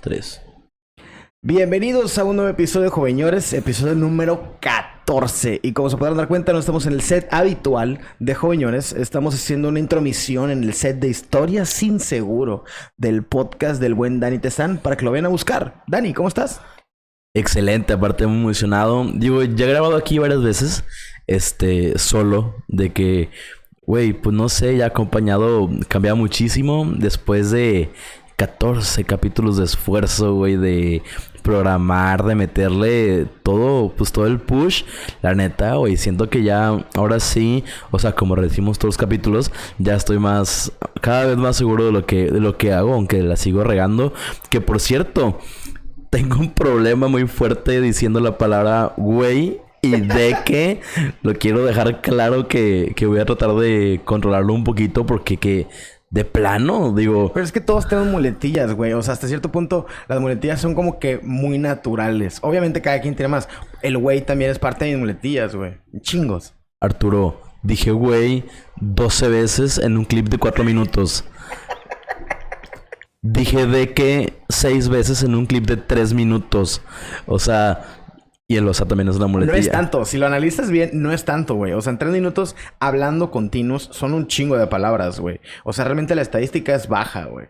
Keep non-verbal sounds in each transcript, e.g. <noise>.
tres. Bienvenidos a un nuevo episodio de Joveñores, episodio número 14. Y como se podrán dar cuenta, no estamos en el set habitual de Joveñores, estamos haciendo una intromisión en el set de Historia sin Seguro del podcast del buen Dani Tezán para que lo vayan a buscar. Dani, ¿cómo estás? Excelente, aparte muy emocionado. Digo, ya he grabado aquí varias veces, este, solo, de que, güey, pues no sé, ya acompañado, cambia muchísimo después de 14 capítulos de esfuerzo, güey, de programar, de meterle todo, pues todo el push. La neta, güey, siento que ya, ahora sí, o sea, como decimos todos los capítulos, ya estoy más, cada vez más seguro de lo que, de lo que hago, aunque la sigo regando. Que por cierto, tengo un problema muy fuerte diciendo la palabra güey. Y de <laughs> que lo quiero dejar claro que, que voy a tratar de controlarlo un poquito porque que de plano, digo. Pero es que todos tenemos muletillas, güey. O sea, hasta cierto punto, las muletillas son como que muy naturales. Obviamente, cada quien tiene más. El güey también es parte de mis muletillas, güey. Chingos. Arturo, dije güey 12 veces en un clip de 4 minutos. Dije de que 6 veces en un clip de 3 minutos. O sea, y el OSA también es una muletilla. No es tanto. Si lo analizas bien, no es tanto, güey. O sea, en tres minutos hablando continuos son un chingo de palabras, güey. O sea, realmente la estadística es baja, güey.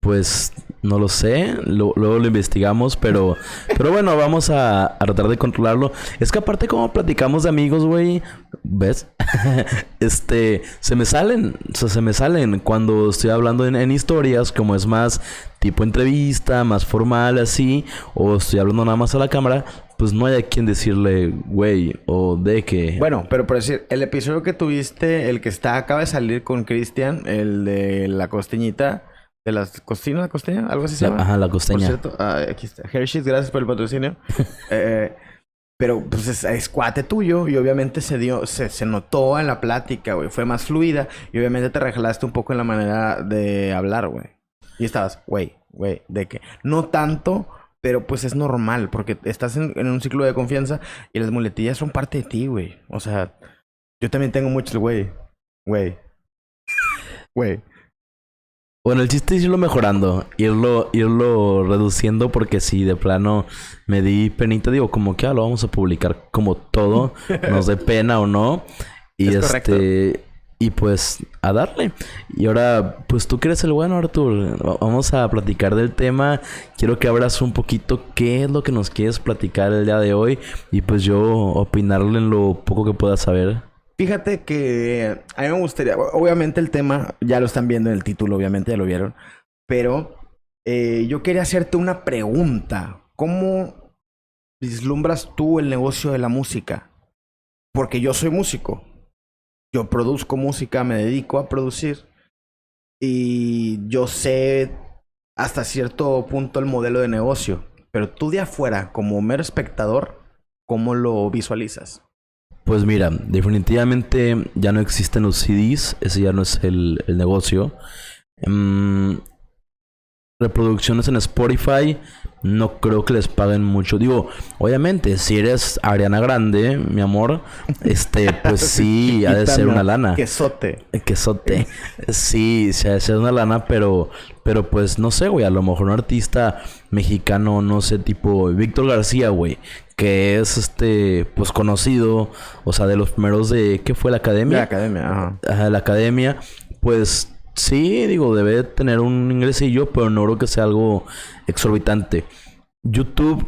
Pues no lo sé, luego lo investigamos, pero, <laughs> pero bueno, vamos a, a, tratar de controlarlo. Es que aparte como platicamos de amigos, güey, ¿ves? <laughs> este, se me salen, o sea, se me salen cuando estoy hablando en, en, historias, como es más tipo entrevista, más formal, así, o estoy hablando nada más a la cámara, pues no hay a quien decirle, güey, o de que... Bueno, pero por decir, el episodio que tuviste, el que está, acaba de salir con Cristian, el de la costeñita... ¿De las costinas, la costeña? ¿Algo así se llama? Ajá, la costeña. Por cierto, ah, aquí está. Hershey's, gracias por el patrocinio. <laughs> eh, pero pues es, es, cuate tuyo y obviamente se dio, se, se notó en la plática, güey. Fue más fluida y obviamente te regalaste un poco en la manera de hablar, güey. Y estabas, güey, güey, de que no tanto, pero pues es normal porque estás en, en, un ciclo de confianza y las muletillas son parte de ti, güey. O sea, yo también tengo muchos, güey, güey, güey. Bueno, el chiste es irlo mejorando, irlo, irlo reduciendo, porque si de plano me di penita, digo, como que ah, lo vamos a publicar como todo, <laughs> nos dé pena o no. Y Es este. correcto. Y pues a darle. Y ahora, pues tú que eres el bueno, Artur. Vamos a platicar del tema. Quiero que abras un poquito qué es lo que nos quieres platicar el día de hoy. Y pues yo opinarle en lo poco que pueda saber. Fíjate que a mí me gustaría, obviamente el tema, ya lo están viendo en el título, obviamente ya lo vieron, pero eh, yo quería hacerte una pregunta. ¿Cómo vislumbras tú el negocio de la música? Porque yo soy músico, yo produzco música, me dedico a producir y yo sé hasta cierto punto el modelo de negocio, pero tú de afuera, como mero espectador, ¿cómo lo visualizas? Pues mira, definitivamente ya no existen los CDs, ese ya no es el, negocio. Mm, reproducciones en Spotify, no creo que les paguen mucho. Digo, obviamente, si eres Ariana Grande, mi amor, este, pues sí, <laughs> ha de ser una lana. Quesote. Quesote. Sí, sí, ha de ser una lana, pero, pero pues no sé, güey, a lo mejor un artista mexicano, no sé, tipo Víctor García, güey, que es este, pues conocido, o sea, de los primeros de, ¿qué fue la academia? La academia, ajá. Ajá, la academia, pues sí, digo, debe tener un ingresillo, pero no creo que sea algo exorbitante. YouTube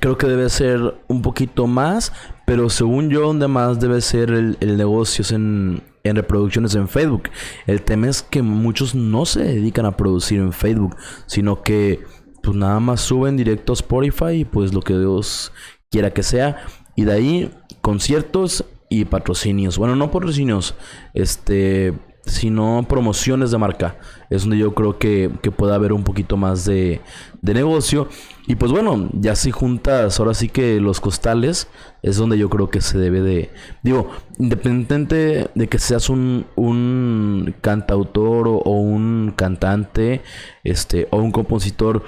creo que debe ser un poquito más, pero según yo, donde más debe ser el, el negocio es en, en reproducciones en Facebook. El tema es que muchos no se dedican a producir en Facebook, sino que pues nada más suben directo a Spotify y pues lo que Dios quiera que sea. Y de ahí conciertos y patrocinios. Bueno, no patrocinios, este, sino promociones de marca. Es donde yo creo que, que puede haber un poquito más de, de negocio. Y pues bueno, ya si juntas ahora sí que los costales, es donde yo creo que se debe de... Digo, independientemente de que seas un, un cantautor o, o un cantante, este, o un compositor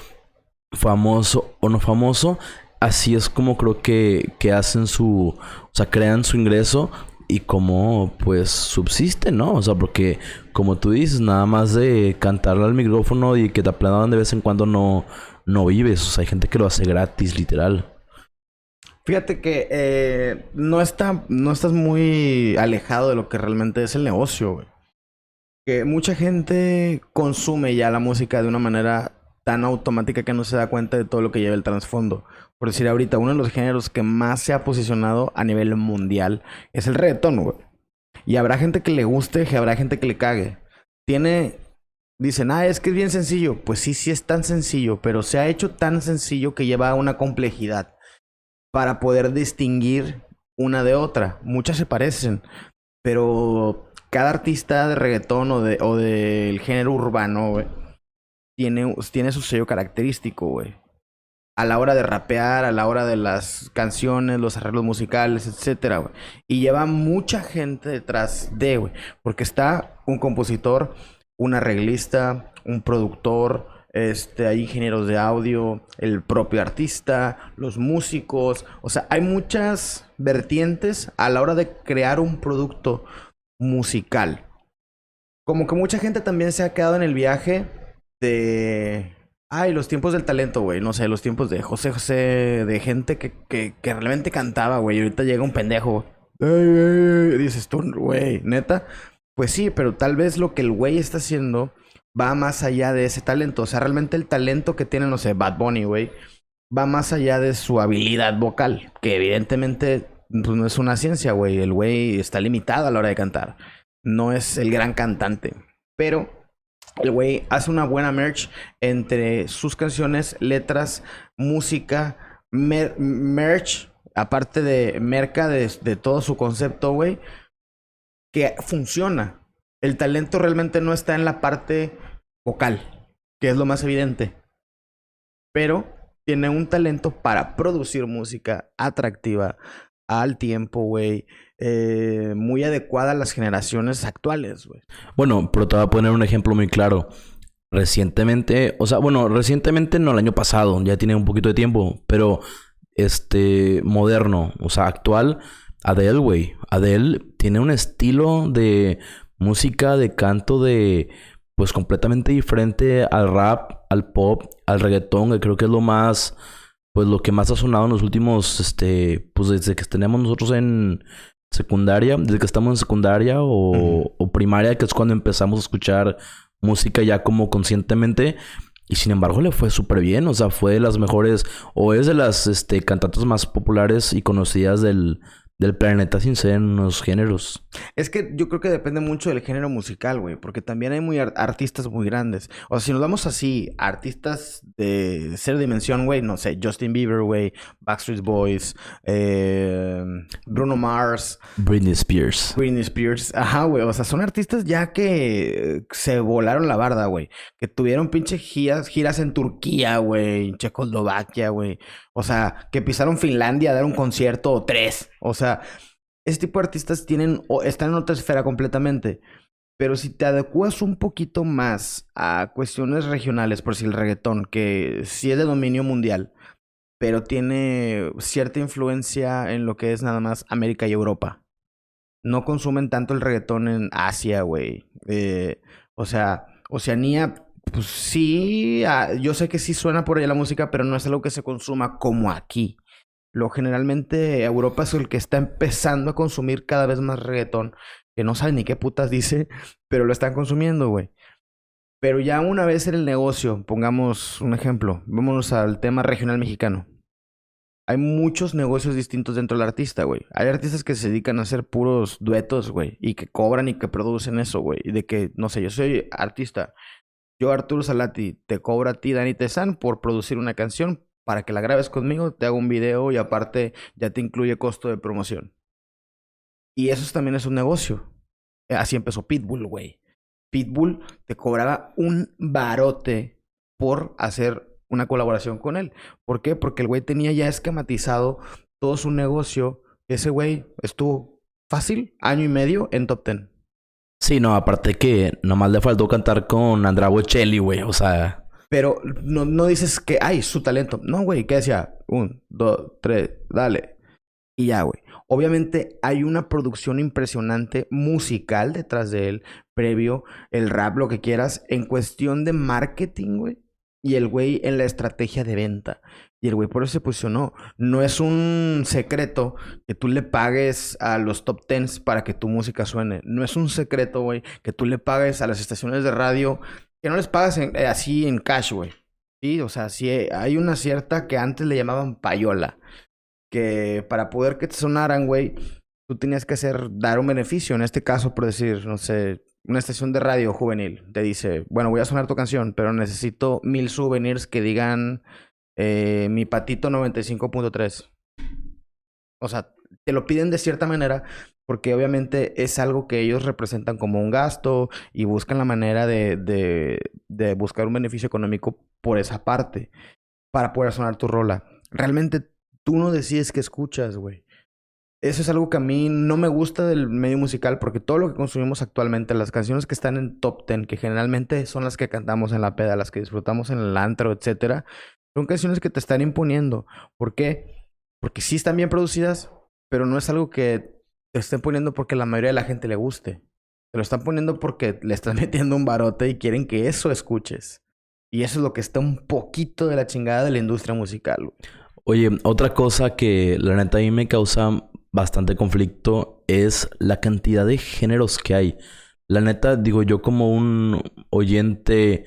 famoso o no famoso, así es como creo que, que hacen su... O sea, crean su ingreso y cómo pues subsisten, ¿no? O sea, porque como tú dices, nada más de cantarle al micrófono y que te aplaudan de vez en cuando no, no vives. O sea, hay gente que lo hace gratis, literal. Fíjate que eh, no, está, no estás muy alejado de lo que realmente es el negocio. Que mucha gente consume ya la música de una manera tan automática que no se da cuenta de todo lo que lleva el trasfondo. Por decir ahorita, uno de los géneros que más se ha posicionado a nivel mundial es el reggaetón, güey. Y habrá gente que le guste, y habrá gente que le cague. Tiene Dicen, ah, es que es bien sencillo. Pues sí, sí es tan sencillo, pero se ha hecho tan sencillo que lleva una complejidad para poder distinguir una de otra. Muchas se parecen, pero cada artista de reggaetón o, de, o del género urbano, güey, tiene, tiene su sello característico, güey. A la hora de rapear, a la hora de las canciones, los arreglos musicales, etcétera. Y lleva mucha gente detrás de, güey. Porque está un compositor un arreglista, un productor, este, hay ingenieros de audio, el propio artista, los músicos, o sea, hay muchas vertientes a la hora de crear un producto musical. Como que mucha gente también se ha quedado en el viaje de... Ay, los tiempos del talento, güey. No sé, los tiempos de José José, de gente que, que, realmente cantaba, güey. Ahorita llega un pendejo. dices tú, güey, neta. Pues sí, pero tal vez lo que el güey está haciendo va más allá de ese talento. O sea, realmente el talento que tiene, no sé, Bad Bunny, güey, va más allá de su habilidad vocal, que evidentemente pues, no es una ciencia, güey. El güey está limitado a la hora de cantar. No es el gran cantante. Pero el güey hace una buena merch entre sus canciones, letras, música, merch, aparte de merca de, de todo su concepto, güey que funciona. El talento realmente no está en la parte vocal, que es lo más evidente. Pero tiene un talento para producir música atractiva al tiempo, güey. Eh, muy adecuada a las generaciones actuales, güey. Bueno, pero te voy a poner un ejemplo muy claro. Recientemente, o sea, bueno, recientemente no, el año pasado, ya tiene un poquito de tiempo, pero este moderno, o sea, actual, Adele, güey. Adele tiene un estilo de música, de canto, de pues completamente diferente al rap, al pop, al reggaetón, que creo que es lo más, pues lo que más ha sonado en los últimos, este, pues desde que tenemos nosotros en secundaria, desde que estamos en secundaria o, o primaria, que es cuando empezamos a escuchar música ya como conscientemente. Y sin embargo le fue súper bien, o sea, fue de las mejores, o es de las este, cantantes más populares y conocidas del, del planeta sin ser en unos géneros. Es que yo creo que depende mucho del género musical, güey, porque también hay muy artistas muy grandes. O sea, si nos damos así, artistas de ser dimensión, güey, no sé, Justin Bieber, güey, Backstreet Boys, eh, Bruno Mars, Britney Spears. Britney Spears, ajá, güey, o sea, son artistas ya que se volaron la barda, güey, que tuvieron pinche giras, giras en Turquía, güey, Checoslovaquia, güey. O sea, que pisaron Finlandia a dar un concierto o tres. O sea, este tipo de artistas tienen o están en otra esfera completamente. Pero si te adecuas un poquito más a cuestiones regionales, por si el reggaetón, que sí es de dominio mundial, pero tiene cierta influencia en lo que es nada más América y Europa. No consumen tanto el reggaetón en Asia, güey. Eh, o sea, Oceanía pues sí, ah, yo sé que sí suena por allá la música, pero no es algo que se consuma como aquí. Lo generalmente Europa es el que está empezando a consumir cada vez más reggaetón, que no sabe ni qué putas dice, <laughs> pero lo están consumiendo, güey. Pero ya una vez en el negocio, pongamos un ejemplo, vámonos al tema regional mexicano. Hay muchos negocios distintos dentro del artista, güey. Hay artistas que se dedican a hacer puros duetos, güey, y que cobran y que producen eso, güey. Y de que, no sé, yo soy artista yo, Arturo Salati, te cobro a ti, Dani Tezán, por producir una canción para que la grabes conmigo, te hago un video y aparte ya te incluye costo de promoción. Y eso también es un negocio. Así empezó Pitbull, güey. Pitbull te cobraba un barote por hacer una colaboración con él. ¿Por qué? Porque el güey tenía ya esquematizado todo su negocio. Ese güey estuvo fácil, año y medio en top ten. Sí, no, aparte que nomás le faltó cantar con Andrea Bocelli, güey, o sea... Pero no, no dices que, ay, su talento. No, güey, ¿qué decía? Un, dos, tres, dale. Y ya, güey. Obviamente hay una producción impresionante musical detrás de él, previo, el rap, lo que quieras, en cuestión de marketing, güey. y el güey en la estrategia de venta. Y el güey por eso se posicionó. No es un secreto que tú le pagues a los top tens para que tu música suene. No es un secreto, güey, que tú le pagues a las estaciones de radio, que no les pagas eh, así en cash, güey. Sí, o sea, sí hay una cierta que antes le llamaban payola. Que para poder que te sonaran, güey, tú tenías que hacer, dar un beneficio. En este caso, por decir, no sé, una estación de radio juvenil te dice, bueno, voy a sonar tu canción, pero necesito mil souvenirs que digan eh, mi patito 95.3. O sea, te lo piden de cierta manera porque obviamente es algo que ellos representan como un gasto y buscan la manera de, de, buscar un beneficio económico por esa parte para poder sonar tu rola. Realmente tú no decides qué escuchas, güey. Eso es algo que a mí no me gusta del medio musical porque todo lo que consumimos actualmente, las canciones que están en top 10, que generalmente son las que cantamos en la peda, las que disfrutamos en el antro, etcétera, son canciones que te están imponiendo. ¿Por qué? Porque sí están bien producidas, pero no es algo que te estén poniendo porque la mayoría de la gente le guste. Te lo están poniendo porque le están <laughs> metiendo un barote y quieren que eso escuches. Y eso es lo que está un poquito de la chingada de la industria musical. Oye, otra cosa que la neta a mí me causa bastante conflicto es la cantidad de géneros que hay. La neta, digo yo como un oyente,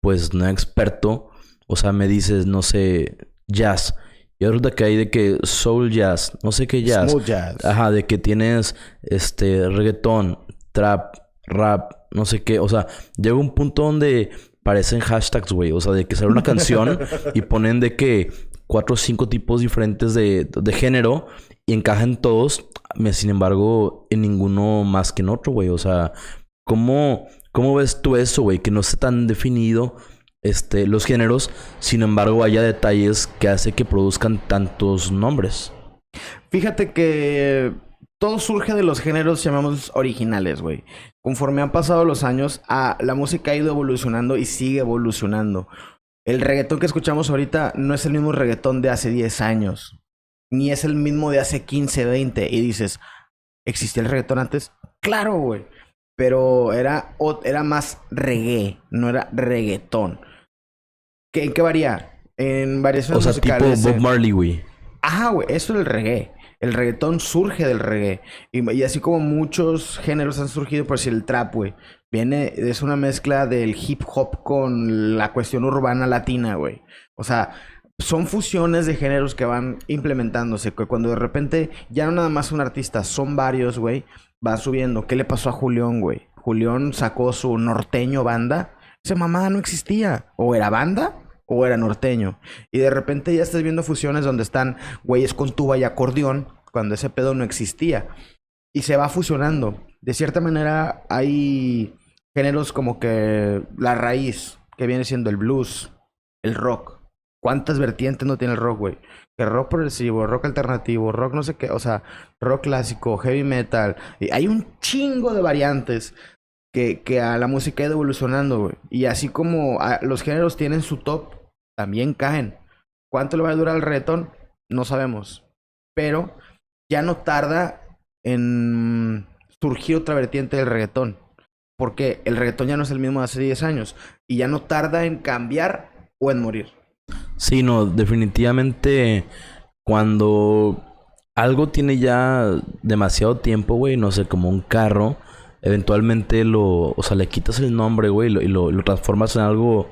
pues no experto, o sea, me dices, no sé, jazz. Y resulta que hay de que soul jazz, no sé qué jazz. Smooth jazz. Ajá, de que tienes este reggaetón, trap, rap, no sé qué. O sea, llega un punto donde parecen hashtags, güey. O sea, de que sale una canción <laughs> y ponen de que cuatro o cinco tipos diferentes de, de género y encajan todos. Sin embargo, en ninguno más que en otro, güey. O sea, ¿cómo, cómo ves tú eso, güey? Que no esté tan definido este, los géneros, sin embargo haya detalles que hace que produzcan tantos nombres. Fíjate que todo surge de los géneros llamamos originales, güey. Conforme han pasado los años, ah, la música ha ido evolucionando y sigue evolucionando. El reggaetón que escuchamos ahorita no es el mismo reggaetón de hace 10 años, ni es el mismo de hace 15, 20. Y dices, ¿existía el reggaetón antes? Claro, güey. Pero era, era más reggae, no era reggaetón. ¿Qué, ¿En qué varía? En variaciones O sea, tipo Bob Marley, güey. Ajá, güey. Eso es el reggae. El reggaetón surge del reggae. Y, así como muchos géneros han surgido, por si el trap, güey. Viene, es una mezcla del hip hop con la cuestión urbana latina, güey. O sea, son fusiones de géneros que van implementándose. Que cuando de repente ya no nada más un artista, son varios, güey. Va subiendo. ¿Qué le pasó a Julián, güey? Julián sacó su norteño banda esa mamada no existía. O era banda o era norteño. Y de repente ya estás viendo fusiones donde están güeyes con tuba y acordeón, cuando ese pedo no existía. Y se va fusionando. De cierta manera hay géneros como que la raíz, que viene siendo el blues, el rock. ¿Cuántas vertientes no tiene el rock, güey? Que rock progresivo, rock alternativo, rock no sé qué, o sea, rock clásico, heavy metal. Hay un chingo de variantes que, que a la música ha ido evolucionando, güey. Y así como los géneros tienen su top, también caen. ¿Cuánto le va a durar el reggaetón? No sabemos. Pero ya no tarda en surgir otra vertiente del reggaetón. Porque el reggaetón ya no es el mismo de hace 10 años. Y ya no tarda en cambiar o en morir. Sí, no, definitivamente cuando algo tiene ya demasiado tiempo, güey, no sé, como un carro eventualmente lo, o sea, le quitas el nombre, güey, y lo, transformas en algo,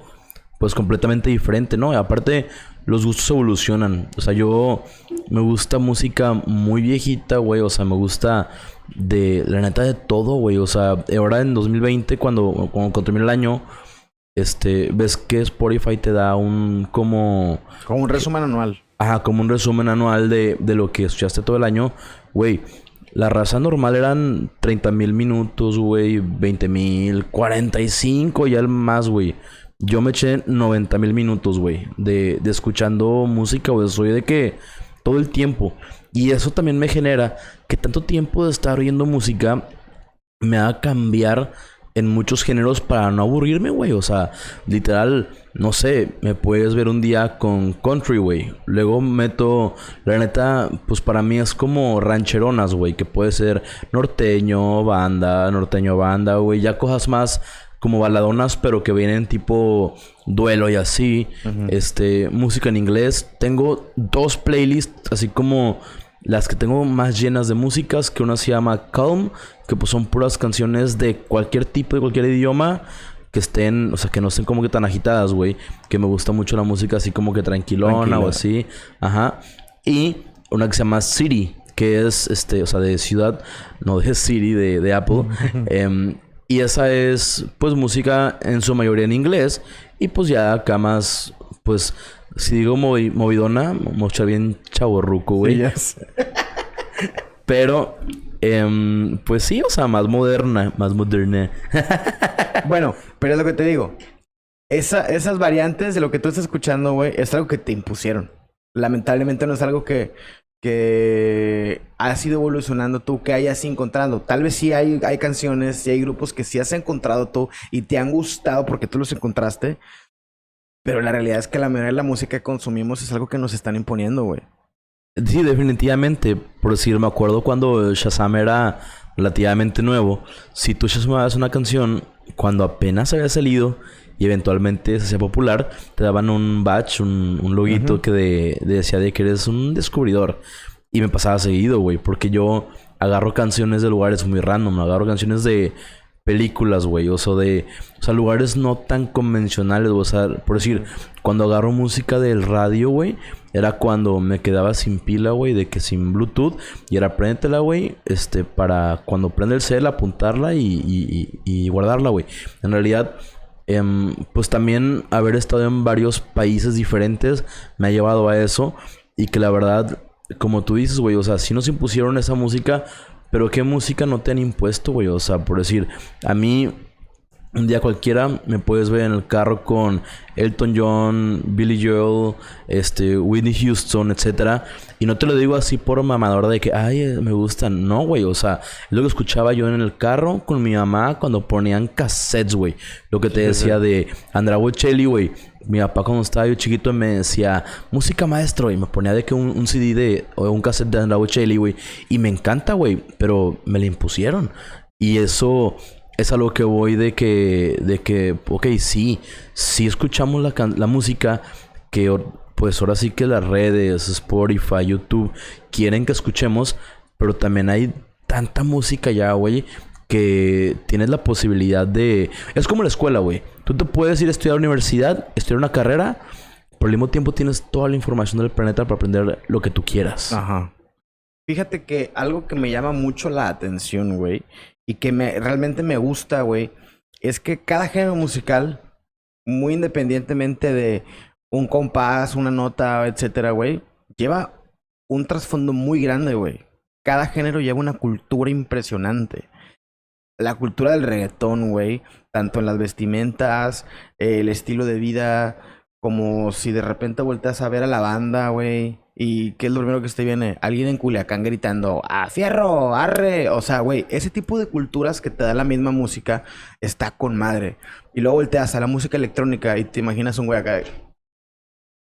pues, completamente diferente, ¿no? Y aparte, los gustos evolucionan. O sea, yo me gusta música muy viejita, güey, o sea, me gusta de, la neta, de todo, güey. O sea, ahora en 2020, cuando, cuando termina el año, este, ves que Spotify te da un como... Como un resumen anual. Ajá, como un resumen anual de, de lo que escuchaste todo el año. Güey, la raza normal eran 30 mil minutos, güey, 20 mil, 45 y al más, güey. Yo me eché 90 mil minutos, güey, de, de, escuchando música, güey. Soy de que todo el tiempo. Y eso también me genera que tanto tiempo de estar oyendo música me haga cambiar en muchos géneros para no aburrirme, güey. O sea, literal, no sé, me puedes ver un día con country, güey. Luego meto, la neta, pues para mí es como rancheronas, güey, que puede ser norteño, banda, norteño, banda, güey. Ya cosas más como baladonas, pero que vienen tipo duelo y así. Este, música en inglés. Tengo dos playlists, así como las que tengo más llenas de músicas, que una se llama Calm, que pues son puras canciones de cualquier tipo, de cualquier idioma, que estén, o sea, que no estén como que tan agitadas, güey. Que me gusta mucho la música así como que tranquilona o así. Ajá. Y una que se llama City, que es, este, o sea, de ciudad, no de City, de, de Apple. Em, y esa es, pues, música en su mayoría en inglés. Y pues ya acá más, pues, si digo movidona, mucha bien chaborruco, güey. <laughs> Pero, em, pues sí, o sea, más moderna, más moderna. <laughs> bueno, pero es lo que te digo. esas variantes de lo que tú estás escuchando, güey, es algo que te impusieron. Lamentablemente no es algo que, que has ido evolucionando tú, que hayas encontrado. Tal vez sí hay, hay canciones, sí hay grupos que sí has encontrado tú y te han gustado porque tú los encontraste. Pero la realidad es que la mayoría de la música que consumimos es algo que nos están imponiendo, güey. Sí, definitivamente. Por decir, me acuerdo cuando Shazam era relativamente nuevo. Si tú Shazamabas una canción cuando apenas había salido y eventualmente se hacía popular, te daban un badge, un, un loguito que decía de que eres un descubridor. Y me pasaba seguido, güey, porque yo agarro canciones de lugares muy random, agarro canciones de películas, güey, o sea, de, o sea, lugares no tan convencionales, o sea, por decir, cuando agarro música del radio, güey, era cuando me quedaba sin pila, güey, de que sin Bluetooth, y era préndetela, güey, este, para cuando prende el cel, apuntarla y, y, y guardarla, güey. En realidad, em, pues también haber estado en varios países diferentes me ha llevado a eso, y que la verdad, como tú dices, güey, o sea, si nos impusieron esa música, pero ¿qué música no te han impuesto, güey? O sea, por decir, a mí un día cualquiera me puedes ver en el carro con Elton John, Billy Joel, este, Whitney Houston, etcétera. Y no te lo digo así por mamadora de que, ay, eh, me gustan. No, güey. O sea, es lo que escuchaba yo en el carro con mi mamá cuando ponían cassettes, güey. Lo que te decía de Andra Bocelli, güey. Mi papá cuando estaba yo chiquito me decía, música maestro. Y me ponía de que un, CD de, o un cassette de Andra Bocelli, güey. Y me encanta, güey. Pero me la impusieron. Y eso es a lo que voy de que, de que, ok, sí, sí escuchamos la, la música que pues ahora sí que las redes, Spotify, YouTube quieren que escuchemos, pero también hay tanta música ya, güey, que tienes la posibilidad de... Es como la escuela, güey. Tú te puedes ir a estudiar a la universidad, estudiar una carrera, pero al mismo tiempo tienes toda la información del planeta para aprender lo que tú quieras. Ajá. Fíjate que algo que me llama mucho la atención, güey, y que me, realmente me gusta, güey, es que cada género musical, muy independientemente de un compás, una nota, etcétera, güey, lleva un trasfondo muy grande, güey. Cada género lleva una cultura impresionante. La cultura del reggaetón, güey, tanto en las vestimentas, el estilo de vida, como si de repente volteas a ver a la banda, güey, ¿Y qué es lo primero que te viene? Alguien en Culiacán gritando, ¡a fierro! ¡arre! O sea, güey, ese tipo de culturas que te da la misma música está con madre. Y luego volteas a la música electrónica y te imaginas un güey acá.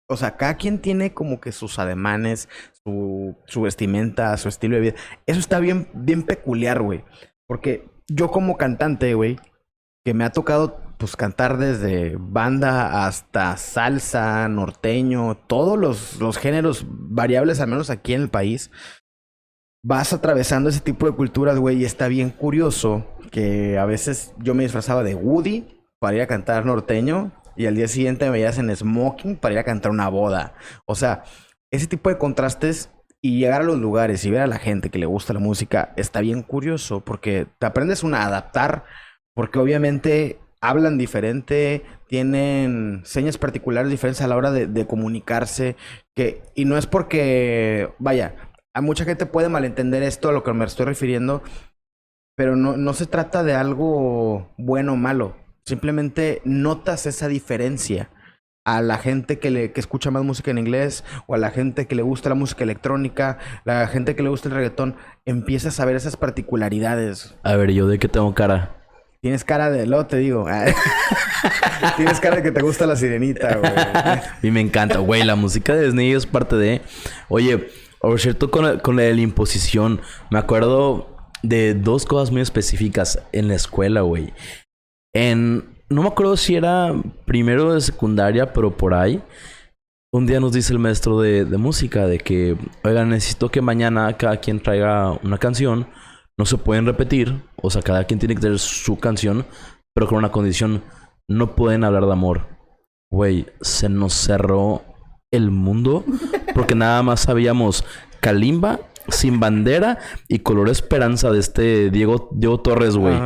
O sea, cada quien tiene como que sus ademanes, su, su vestimenta, su estilo de vida. Eso está bien, bien peculiar, güey. Porque yo como cantante, güey, que me ha tocado pues cantar desde banda hasta salsa, norteño, todos los, los géneros variables, al menos aquí en el país, vas atravesando ese tipo de culturas, güey, y está bien curioso que a veces yo me disfrazaba de Woody para ir a cantar norteño y al día siguiente me veías en smoking para ir a cantar una boda. O sea, ese tipo de contrastes y llegar a los lugares y ver a la gente que le gusta la música está bien curioso porque te aprendes una a adaptar porque obviamente hablan diferente, tienen señas particulares diferentes a la hora de, comunicarse, que, y no es porque, vaya, a mucha gente puede malentender esto a lo que me estoy refiriendo, pero no, no se trata de algo bueno o malo, simplemente notas esa diferencia a la gente que, le, que escucha más música en inglés o a la gente que le gusta la música electrónica, la gente que le gusta el reggaetón, empiezas a ver esas particularidades. A ver, ¿yo de qué tengo cara? Tienes cara de lo, te digo. <laughs> Tienes cara de que te gusta la sirenita, güey. <laughs> y me encanta, güey. La música de Disney es parte de. Oye, por cierto, con, con la de la imposición, me acuerdo de dos cosas muy específicas en la escuela, güey. En. No me acuerdo si era primero de secundaria, pero por ahí. Un día nos dice el maestro de, de música de que, oigan, necesito que mañana cada quien traiga una canción. No se pueden repetir. O sea, cada quien tiene que tener su canción, pero con una condición. No pueden hablar de amor. Güey, se nos cerró el mundo porque <laughs> nada más sabíamos Kalimba, Sin Bandera y Color Esperanza de este Diego, Diego Torres, güey.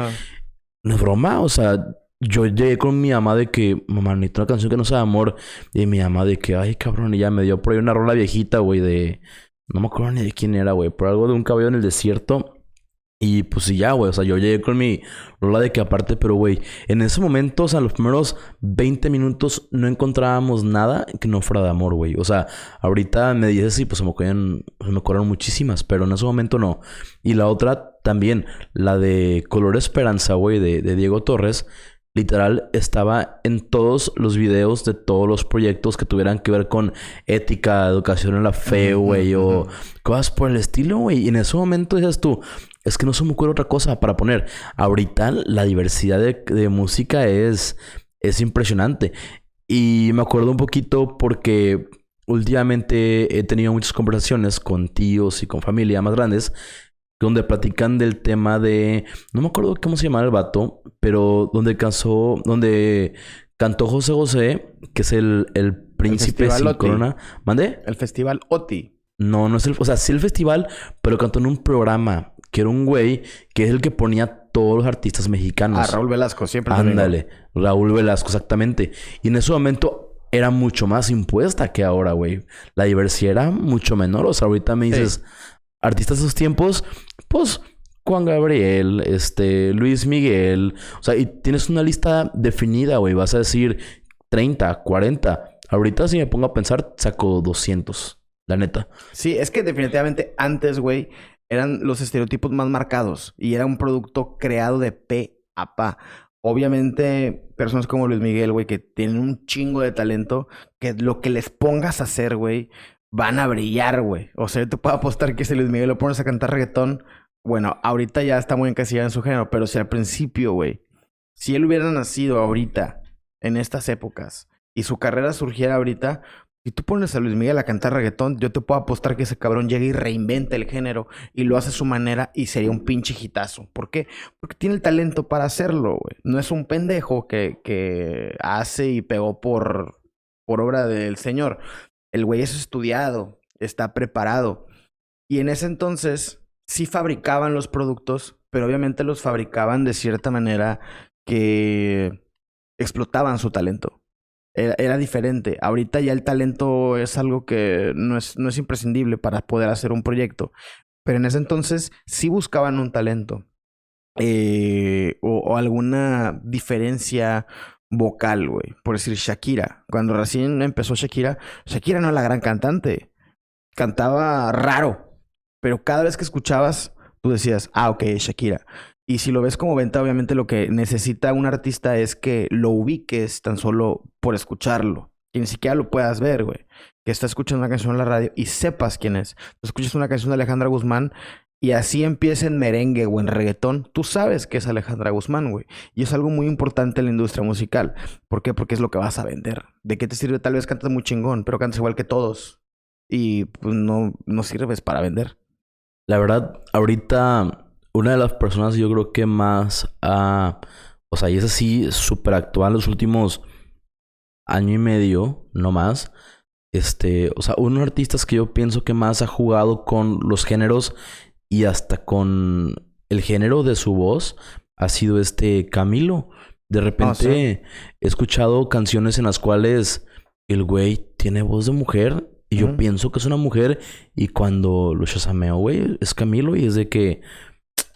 No es broma, o sea, yo llegué con mi mamá de que, mamá, necesito una canción que no sea de amor. Y mi mamá de que, ay, cabrón, y ya me dio por ahí una rola viejita, güey, de... No me acuerdo ni de quién era, güey, pero algo de un cabello en el desierto. Y pues sí, ya, güey, o sea, yo llegué con mi rola de que aparte, pero güey, en ese momento, o sea, los primeros 20 minutos no encontrábamos nada que no fuera de amor, güey. O sea, ahorita me dices y pues se me ocurren, se me ocurrieron muchísimas, pero en ese momento no. Y la otra también, la de Color Esperanza, güey, de, de Diego Torres, literal estaba en todos los videos de todos los proyectos que tuvieran que ver con ética, educación en la fe, güey, o ujú. cosas por el estilo, güey. Y en ese momento dices tú, es que no se me ocurre otra cosa para poner. Ahorita la diversidad de, de música es, es impresionante. Y me acuerdo un poquito porque últimamente he tenido muchas conversaciones con tíos y con familia más grandes donde platican del tema de no me acuerdo cómo se llama el vato, pero donde casó, donde cantó José José, que es el, el príncipe Festival sin Oti. corona. ¿Mande? El festival OTI. No, no es el, o sea, sí el festival, pero cantó en un programa que era un güey que es el que ponía todos los artistas mexicanos. Ah, Raúl Velasco, siempre. Ándale, Raúl Velasco, exactamente. Y en ese momento era mucho más impuesta que ahora, güey. La diversidad era mucho menor. O sea, ahorita me Sí. Artistas de esos tiempos, pues Juan Gabriel, este, Luis Miguel. O sea, y tienes una lista definida, güey. Vas a decir 30, 40. Ahorita si me pongo a pensar, saco 200. La neta. Sí, es que definitivamente antes, güey, eran los estereotipos más marcados y era un producto creado de pe a pa. Obviamente, personas como Luis Miguel, güey, que tienen un chingo de talento, que lo que les pongas a hacer, güey, van a brillar, güey. O sea, yo te puedo apostar que si Luis Miguel lo pones a cantar reggaetón, bueno, ahorita ya está muy encasillado en su género, pero si al principio, güey, si él hubiera nacido ahorita, en estas épocas, y su carrera surgiera ahorita, si tú pones a Luis Miguel a cantar reggaetón, yo te puedo apostar que ese cabrón llega y reinventa el género y lo hace a su manera y sería un pinche hitazo. ¿Por qué? Porque tiene el talento para hacerlo, güey. No es un pendejo que, que hace y pegó por, por obra del Señor. El güey es estudiado, está preparado. Y en ese entonces sí fabricaban los productos, pero obviamente los fabricaban de cierta manera que explotaban su talento. Era, diferente. Ahorita ya el talento es algo que no es, no es imprescindible para poder hacer un proyecto. Pero en ese entonces sí buscaban un talento. Eh, o alguna diferencia vocal, güey. Por decir, Shakira. Cuando recién empezó Shakira, Shakira no era la gran cantante. Cantaba raro. Pero cada vez que escuchabas, tú decías, ah, ok, Shakira. Y si lo ves como venta, obviamente lo que necesita un artista es que lo ubiques tan solo por escucharlo. Que ni siquiera lo puedas ver, güey. Que estás escuchando una canción en la radio y sepas quién es. Tú escuchas una canción de Alejandra Guzmán y así empieza en merengue o en reggaetón. Tú sabes que es Alejandra Guzmán, güey. Y es algo muy importante en la industria musical. ¿Por qué? Porque es lo que vas a vender. ¿De qué te sirve? Tal vez cantas muy chingón, pero cantas igual que todos. Y pues no, no sirves para vender. La verdad, ahorita una de las personas yo creo que más ha... O sea, y es así súper actual los últimos año y medio, no más. Este, o sea, unos artistas que yo pienso que más ha jugado con los géneros y hasta con el género de su voz ha sido este Camilo. De repente he escuchado canciones en las cuales el güey tiene voz de mujer y yo pienso que es una mujer y cuando lo chasameo, güey, es Camilo y es de que,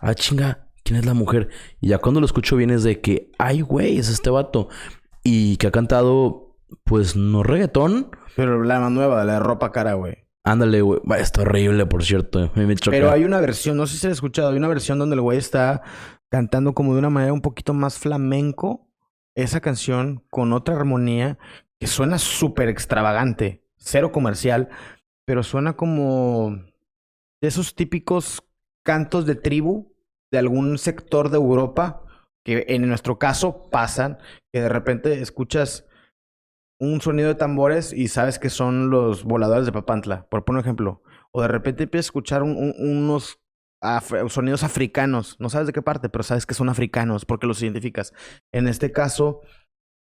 ah, chinga, ¿quién es la mujer? Y ya cuando lo escucho bien es de que, ay, güey, es este vato. Y que ha cantado, pues, no reggaetón. Pero la más nueva, la de ropa cara, güey. Ándale, güey. Está horrible, por cierto. Me. Pero hay una versión, no sé si se ha escuchado, hay una versión donde el güey está cantando como de una manera un poquito más flamenco esa canción con otra armonía que suena súper extravagante, cero comercial, pero suena como de esos típicos cantos de tribu de algún sector de Europa Que en nuestro caso pasan que de repente escuchas un sonido de tambores y sabes que son los voladores de Papantla, por poner un ejemplo. O de repente empiezas a escuchar unos sonidos africanos. No sabes de qué parte, pero sabes que son africanos porque los identificas. En este caso,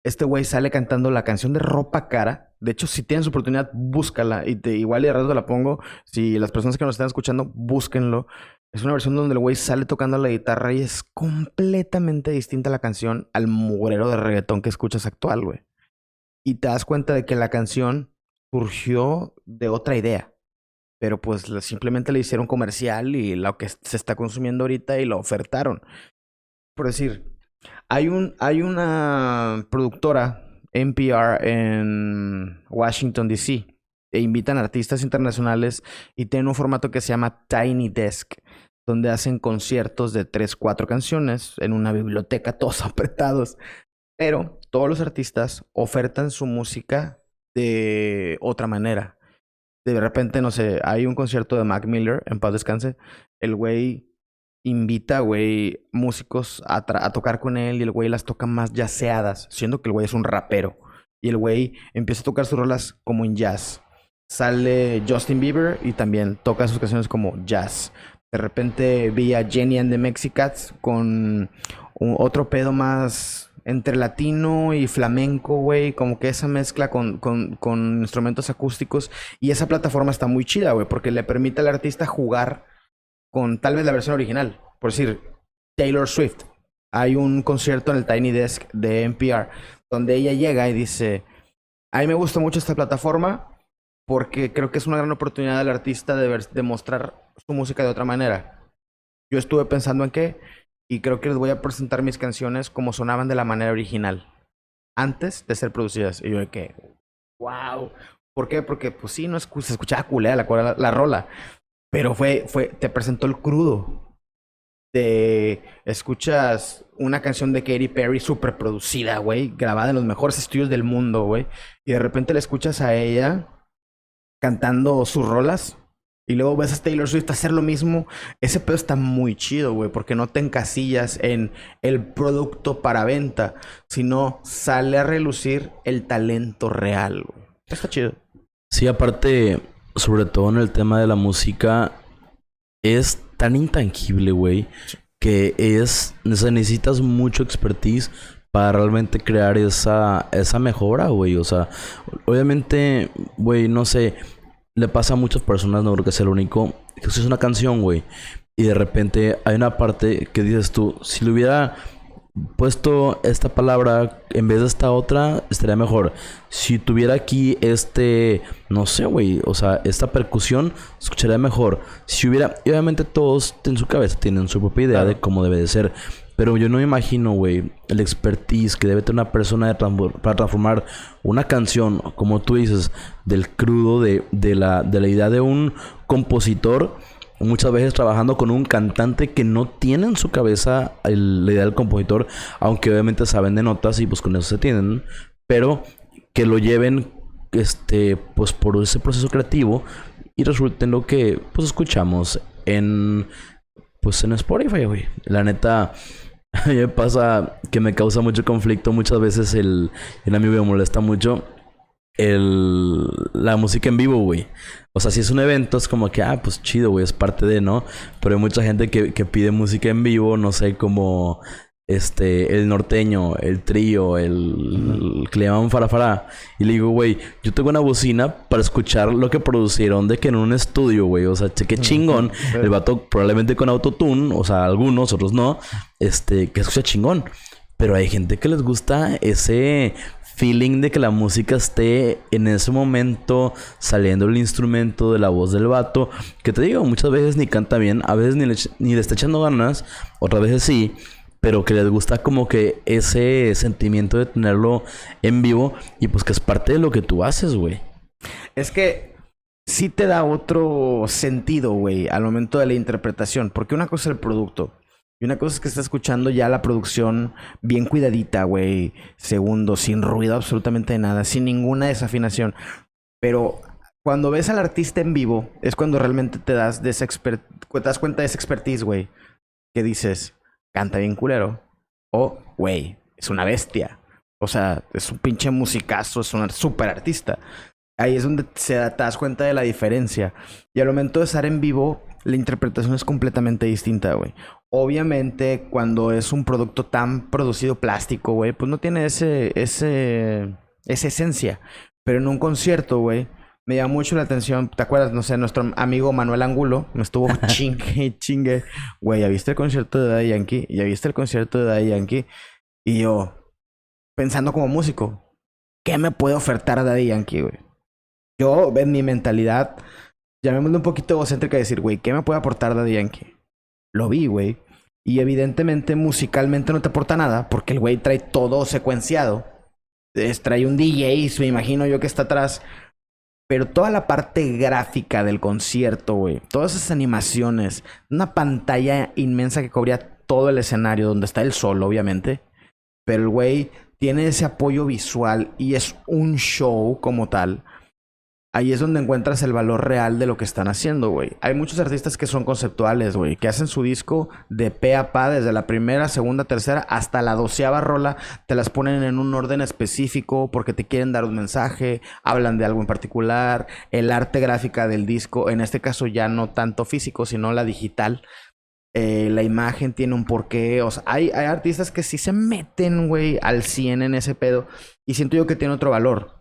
este güey sale cantando la canción de Ropa Cara. De hecho, si tienes oportunidad, búscala. Y te, igual y de rato la pongo. Si las personas que nos están escuchando, búsquenlo. Es una versión donde el güey sale tocando la guitarra y es completamente distinta la canción al mugrero de reggaetón que escuchas actual, güey. Y te das cuenta de que la canción surgió de otra idea pero pues simplemente le hicieron comercial y lo que se está consumiendo ahorita y lo ofertaron. Por decir, hay, un, hay una productora, NPR, en Washington, D.C., e invitan artistas internacionales y tienen un formato que se llama Tiny Desk, donde hacen conciertos de 3, 4 canciones en una biblioteca, <laughs> todos apretados. Pero todos los artistas ofertan su música de otra manera de repente, no sé, hay un concierto de Mac Miller, en paz descanse, el güey invita, güey, músicos a, tocar con él y el güey las toca más jazzeadas, siendo que el güey es un rapero. Y el güey empieza a tocar sus rolas como en jazz. Sale Justin Bieber y también toca sus canciones como jazz. De repente vi a Jenny and the Mexicats con otro pedo más entre latino y flamenco, güey, como que esa mezcla con, con, instrumentos acústicos. Y esa plataforma está muy chida, güey, porque le permite al artista jugar con tal vez la versión original. Por decir, Taylor Swift. Hay un concierto en el Tiny Desk de NPR donde ella llega y dice, a mí me gusta mucho esta plataforma porque creo que es una gran oportunidad del artista de, de mostrar su música de otra manera. Yo estuve pensando en qué y creo que les voy a presentar mis canciones como sonaban de la manera original, antes de ser producidas. Y yo que, wow. ¿Por qué? Porque pues sí, no se escuchaba culea la, la, rola, pero fue, fue, te presentó el crudo. Te escuchas una canción de Katy Perry súper producida, güey, grabada en los mejores estudios del mundo, güey, y de repente la escuchas a ella cantando sus rolas y luego ves a Taylor Swift hacer lo mismo. Ese pedo está muy chido, güey, porque no te encasillas en el producto para venta, sino sale a relucir el talento real, güey. Está chido. Sí, aparte, sobre todo en el tema de la música, es tan intangible, güey, que es, necesitas mucho expertise para realmente crear esa, esa mejora, güey. O sea, obviamente, güey, no sé le pasa a muchas personas, no creo que sea el único, que es una canción, güey. Y de repente hay una parte que dices tú, si le hubiera puesto esta palabra en vez de esta otra, estaría mejor. Si tuviera aquí este, no sé, güey, o sea, esta percusión, escucharía mejor. Si hubiera, obviamente todos en su cabeza tienen su propia idea de cómo debe de ser. Pero yo no me imagino, güey, el expertise que debe tener una persona para transformar una canción, como tú dices, del crudo, de, de, la, de la idea de un compositor, muchas veces trabajando con un cantante que no tiene en su cabeza la idea del compositor, aunque obviamente saben de notas y pues con eso se tienen, pero que lo lleven este pues por ese proceso creativo y resulte en lo que pues escuchamos en pues en Spotify, güey. La neta <laughs> a mí me pasa que me causa mucho conflicto muchas veces el, el amigo me molesta mucho el, la música en vivo, güey. O sea, si es un evento, es como que, ah, pues chido, güey, es parte de, ¿no? Pero hay mucha gente que, que pide música en vivo, no sé, como este, el norteño, el trío, el, que le llaman farafara. Y le digo, güey, yo tengo una bocina para escuchar lo que producieron de que en un estudio, güey. O sea, qué chingón. <laughs> El vato probablemente con autotune, o sea, algunos, otros no. Este, que escucha chingón. Pero hay gente que les gusta ese feeling de que la música esté en ese momento saliendo el instrumento de la voz del vato. Que te digo, muchas veces ni canta bien, a veces ni le, ni le está echando ganas, otras veces sí pero que les gusta como que ese sentimiento de tenerlo en vivo y pues que es parte de lo que tú haces, güey. Es que sí te da otro sentido, güey, al momento de la interpretación, porque una cosa es el producto. Y una cosa es que estás escuchando ya la producción bien cuidadita, güey. Segundo, sin ruido absolutamente de nada, sin ninguna desafinación. Pero cuando ves al artista en vivo, es cuando realmente te das, de te das cuenta de esa expertise, güey. Que dices, canta bien culero, O, güey, es una bestia. O sea, es un pinche musicazo, es un super artista. Ahí es donde se te das cuenta de la diferencia. Y al momento de estar en vivo, la interpretación es completamente distinta, güey. Obviamente, cuando es un producto tan producido plástico, güey, pues no tiene ese, ese, esa esencia. Pero en un concierto, güey, me llama mucho la atención. ¿Te acuerdas? No sé, nuestro amigo Manuel Angulo me estuvo <laughs> chingue chingue. Güey, ¿ya viste el concierto de Daddy Yankee? ¿Ya viste el concierto de Daddy Yankee? Y yo, pensando como músico, ¿qué me puede ofertar Daddy Yankee, güey? Yo, en mi mentalidad, llamémosle un poquito egocéntrica y decir, güey, ¿qué me puede aportar Daddy Yankee? Lo vi, güey. Y evidentemente musicalmente no te aporta nada porque el güey trae todo secuenciado. Es, trae un DJ, me imagino yo que está atrás. Pero toda la parte gráfica del concierto, güey. Todas esas animaciones. Una pantalla inmensa que cubría todo el escenario, donde está el sol, obviamente. Pero el güey tiene ese apoyo visual y es un show como tal ahí es donde encuentras el valor real de lo que están haciendo, güey. Hay muchos artistas que son conceptuales, güey, que hacen su disco de pe a pa, desde la primera, segunda, tercera, hasta la doceava rola, te las ponen en un orden específico porque te quieren dar un mensaje, hablan de algo en particular, el arte gráfica del disco, en este caso ya no tanto físico, sino la digital. Eh, la imagen tiene un porqué. O sea, hay, hay artistas que sí se meten, güey, al 100 en ese pedo. Y siento yo que tiene otro valor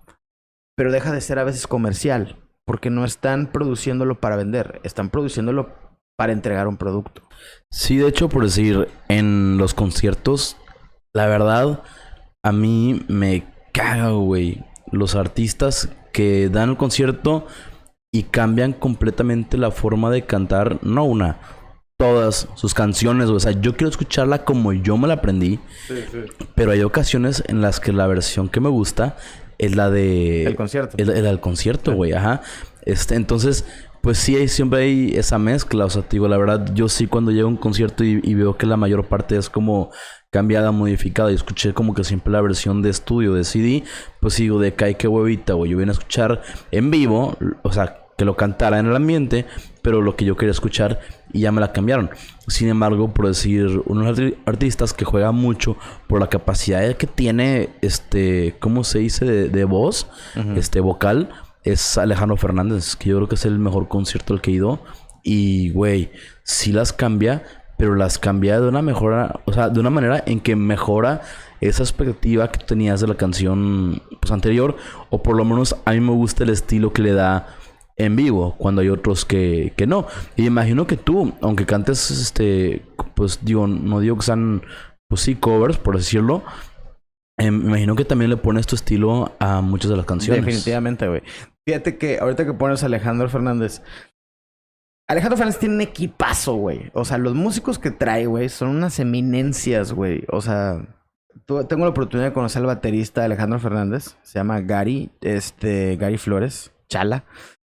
pero deja de ser a veces comercial, porque no están produciéndolo para vender, están produciéndolo para entregar un producto. Sí, de hecho, por decir, en los conciertos, la verdad, a mí me caga, güey, los artistas que dan el concierto y cambian completamente la forma de cantar, no una, todas sus canciones, o sea, yo quiero escucharla como yo me la aprendí, sí, sí. pero hay ocasiones en las que la versión que me gusta es la de... El concierto. El, el, concierto, güey, ajá. Este, entonces, pues sí, hay, siempre hay esa mezcla. O sea, te digo, la verdad, yo sí cuando llego a un concierto y, y, veo que la mayor parte es como cambiada, modificada, y escuché como que siempre la versión de estudio, de CD, pues digo, de cae que huevita, güey. Yo vine a escuchar en vivo, o sea, que lo cantara en el ambiente, pero lo que yo quería escuchar y ya me la cambiaron. Sin embargo, por decir, unos artistas que juegan mucho por la capacidad que tiene, este, ¿cómo se dice? De, de voz, uh -huh. este, vocal, es Alejandro Fernández, que yo creo que es el mejor concierto al que he ido. Y, güey, sí las cambia, pero las cambia de una mejora, o sea, de una manera en que mejora esa expectativa que tenías de la canción pues, anterior, o por lo menos a mí me gusta el estilo que le da en vivo, cuando hay otros que, que no. Y imagino que tú, aunque cantes, este, pues digo, no digo que sean, pues sí, covers, por decirlo. Eh, imagino que también le pones tu estilo a muchas de las canciones. Definitivamente, güey. Fíjate que ahorita que pones a Alejandro Fernández. Alejandro Fernández tiene un equipazo, güey. O sea, los músicos que trae, güey, son unas eminencias, güey. O sea, tengo la oportunidad de conocer al baterista Alejandro Fernández. Se llama Gary, este, Gary Flores, Chala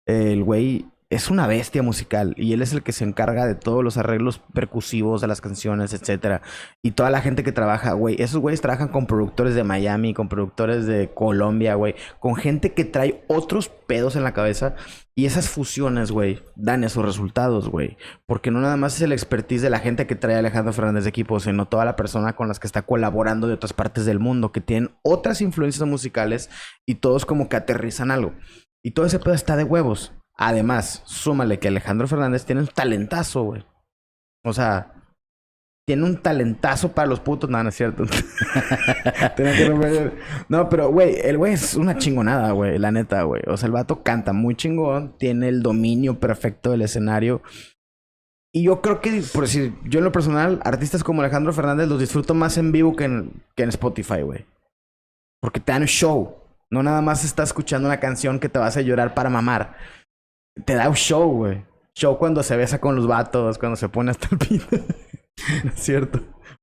el güey es una bestia musical y él es el que se encarga de todos los arreglos percusivos de las canciones, etcétera. Y toda la gente que trabaja, güey, esos güeyes trabajan con productores de Miami, con productores de Colombia, güey, con gente que trae otros pedos en la cabeza y esas fusiones, güey, dan esos resultados, güey, porque no nada más es el expertise de la gente que trae Alejandro Fernández de equipo, sino toda la persona con las que está colaborando de otras partes del mundo que tienen otras influencias musicales y todos como que aterrizan algo. Y todo ese pedo está de huevos. Además, súmale que Alejandro Fernández tiene un talentazo, güey. O sea, tiene un talentazo para los putos. No, no es cierto. <laughs> no, pero, güey, el güey es una chingonada, güey. La neta, güey. O sea, el vato canta muy chingón. Tiene el dominio perfecto del escenario. Y yo creo que, por decir, yo en lo personal, artistas como Alejandro Fernández los disfruto más en vivo que en, que en Spotify, güey. Porque te dan show. No nada más estás escuchando una canción que te vas a llorar para mamar. Te da un show, güey. Show cuando se besa con los vatos, cuando se pone hasta el <laughs> pito. no es cierto.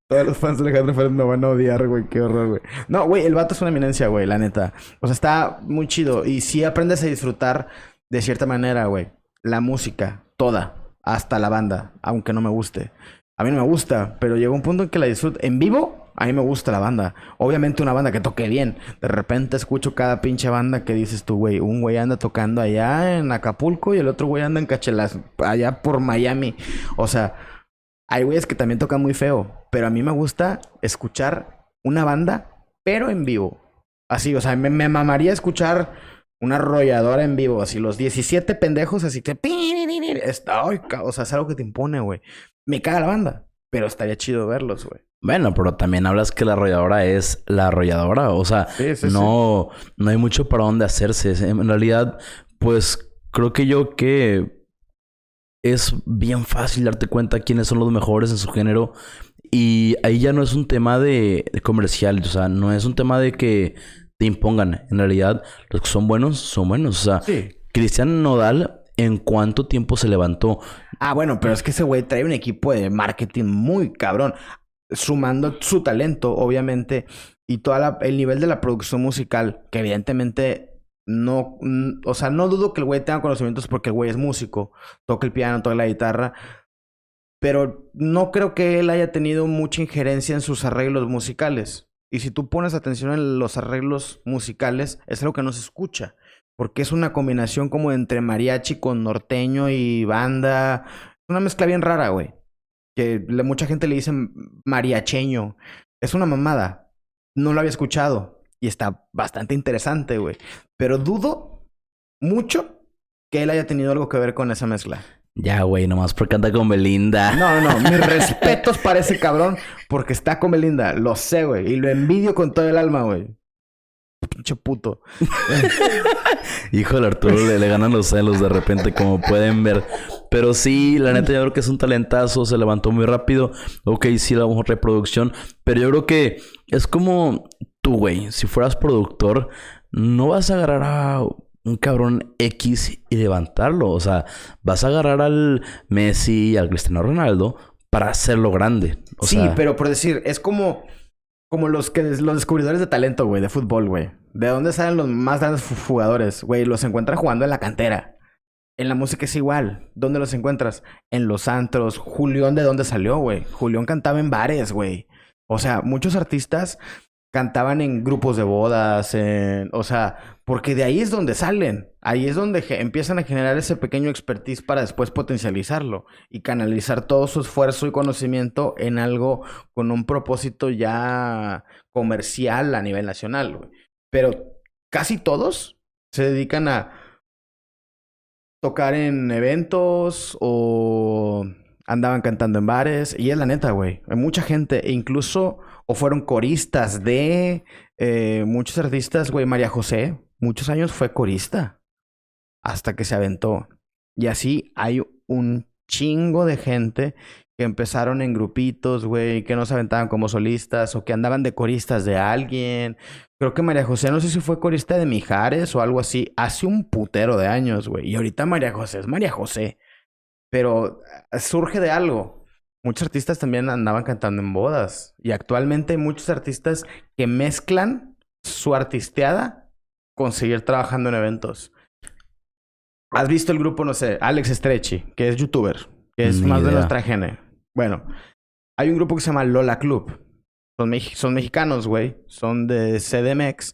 Todos los fans de Alejandro Fernández me van a odiar, güey. Qué horror, güey. No, güey, el vato es una eminencia, güey, la neta. O sea, está muy chido. Y sí aprendes a disfrutar de cierta manera, güey. La música, toda. Hasta la banda, aunque no me guste. A mí no me gusta, pero llega un punto en que la disfruto. En vivo, a mí me gusta la banda. Obviamente una banda que toque bien. De repente escucho cada pinche banda que dices tú, güey. Un güey anda tocando allá en Acapulco y el otro güey anda en Cachelas, allá por Miami. O sea, Hay güeyes que también tocan muy feo, pero a mí me gusta escuchar una banda, pero en vivo. Así, o sea, me, mamaría escuchar una arrolladora en vivo, así los 17 pendejos, así que... Está, o sea, es algo que te impone, güey. Me caga la banda, pero estaría chido verlos, güey. Bueno, pero también hablas que la arrolladora es la arrolladora. O sea, Sí, sí, no, no hay mucho para dónde hacerse. En realidad, pues creo que yo que es bien fácil darte cuenta quiénes son los mejores en su género. Y ahí ya no es un tema de, de comercial. O sea, no es un tema de que te impongan. En realidad, los que son buenos, son buenos. O sea. Cristian Nodal, ¿en cuánto tiempo se levantó? Ah, bueno, pero es que ese güey trae un equipo de marketing muy cabrón. Sumando su talento, obviamente, y todo el nivel de la producción musical, que evidentemente no, mm, o sea, no dudo que el güey tenga conocimientos porque el güey es músico, toca el piano, toca la guitarra, pero no creo que él haya tenido mucha injerencia en sus arreglos musicales. Y si tú pones atención en los arreglos musicales, es algo que no se escucha, porque es una combinación como entre mariachi con norteño y banda, una mezcla bien rara, güey. Que le- mucha gente le dice mariacheño. Es una mamada. No lo había escuchado. Y está bastante interesante, güey. Pero dudo mucho que él haya tenido algo que ver con esa mezcla. Ya, güey, nomás porque anda con Belinda. No, no, no. Mis <laughs> respetos para ese cabrón porque está con Belinda. Lo sé, güey. Y lo envidio con todo el alma, güey. Pinche puto. <laughs> Híjole, Arturo le, le ganan los celos de repente, como pueden ver. Pero sí, la neta, yo creo que es un talentazo, se levantó muy rápido. Ok, sí, la mejor reproducción. Pero yo creo que es como tú, güey. Si fueras productor, no vas a agarrar a un cabrón X y levantarlo. O sea, vas a agarrar al Messi, al Cristiano Ronaldo para hacerlo grande. O sí, sea, pero por decir, es como, como los que los descubridores de talento, güey, de fútbol, güey. ¿De dónde salen los más grandes jugadores? Güey, los encuentran jugando en la cantera. En la música es igual. ¿Dónde los encuentras? En los antros. Julián, ¿de dónde salió, güey? Julián cantaba en bares, güey. O sea, muchos artistas cantaban en grupos de bodas, o sea, porque de ahí es donde salen. Ahí es donde empiezan a generar ese pequeño expertise para después potencializarlo y canalizar todo su esfuerzo y conocimiento en algo con un propósito ya comercial a nivel nacional, güey. Pero casi todos se dedican a tocar en eventos o andaban cantando en bares. Y es la neta, güey. Hay mucha gente, e incluso, o fueron coristas de eh, muchos artistas, güey. María José, muchos años fue corista hasta que se aventó. Y así hay un chingo de gente que empezaron en grupitos, güey, que no se aventaban como solistas o que andaban de coristas de alguien. Creo que María José, no sé si fue corista de Mijares o algo así, hace un putero de años, güey. Y ahorita María José es María José. Pero eh, surge de algo. Muchos artistas también andaban cantando en bodas. Y actualmente hay muchos artistas que mezclan su artisteada con seguir trabajando en eventos. ¿Has visto el grupo, no sé, Alex Stretchy, que es youtuber, que es Ni más de nuestra gene? Bueno, hay un grupo que se llama Lola Club. Son, mex- son mexicanos, güey. Son de CDMX.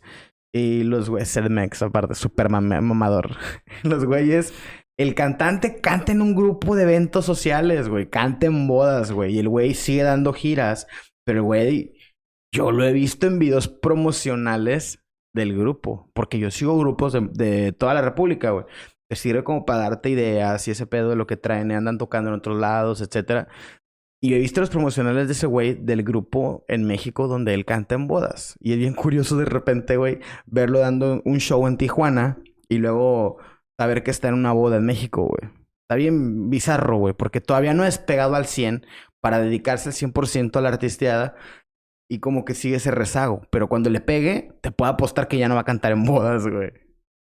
Y los güeyes, CDMX, aparte, super mamador. <laughs> los güeyes, el cantante canta en un grupo de eventos sociales, güey. Canta en bodas, güey. Y el güey sigue dando giras. Pero güey, yo lo he visto en videos promocionales del grupo. Porque yo sigo grupos de, de toda la República, güey. Te sirve como para darte ideas y ese pedo de lo que traen y andan tocando en otros lados, etcétera. Y he visto los promocionales de ese güey del grupo en México donde él canta en bodas. Y es bien curioso de repente, güey, verlo dando un show en Tijuana y luego saber que está en una boda en México, güey. Está bien bizarro, güey, porque todavía no es pegado al 100 para dedicarse al 100% a la artisteada y como que sigue ese rezago. Pero cuando le pegue, te puedo apostar que ya no va a cantar en bodas, güey.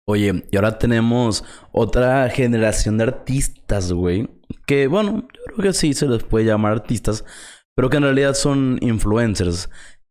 Oye, y ahora tenemos otra generación de artistas, güey. Que, bueno, yo creo que sí se les puede llamar artistas, pero que en realidad son influencers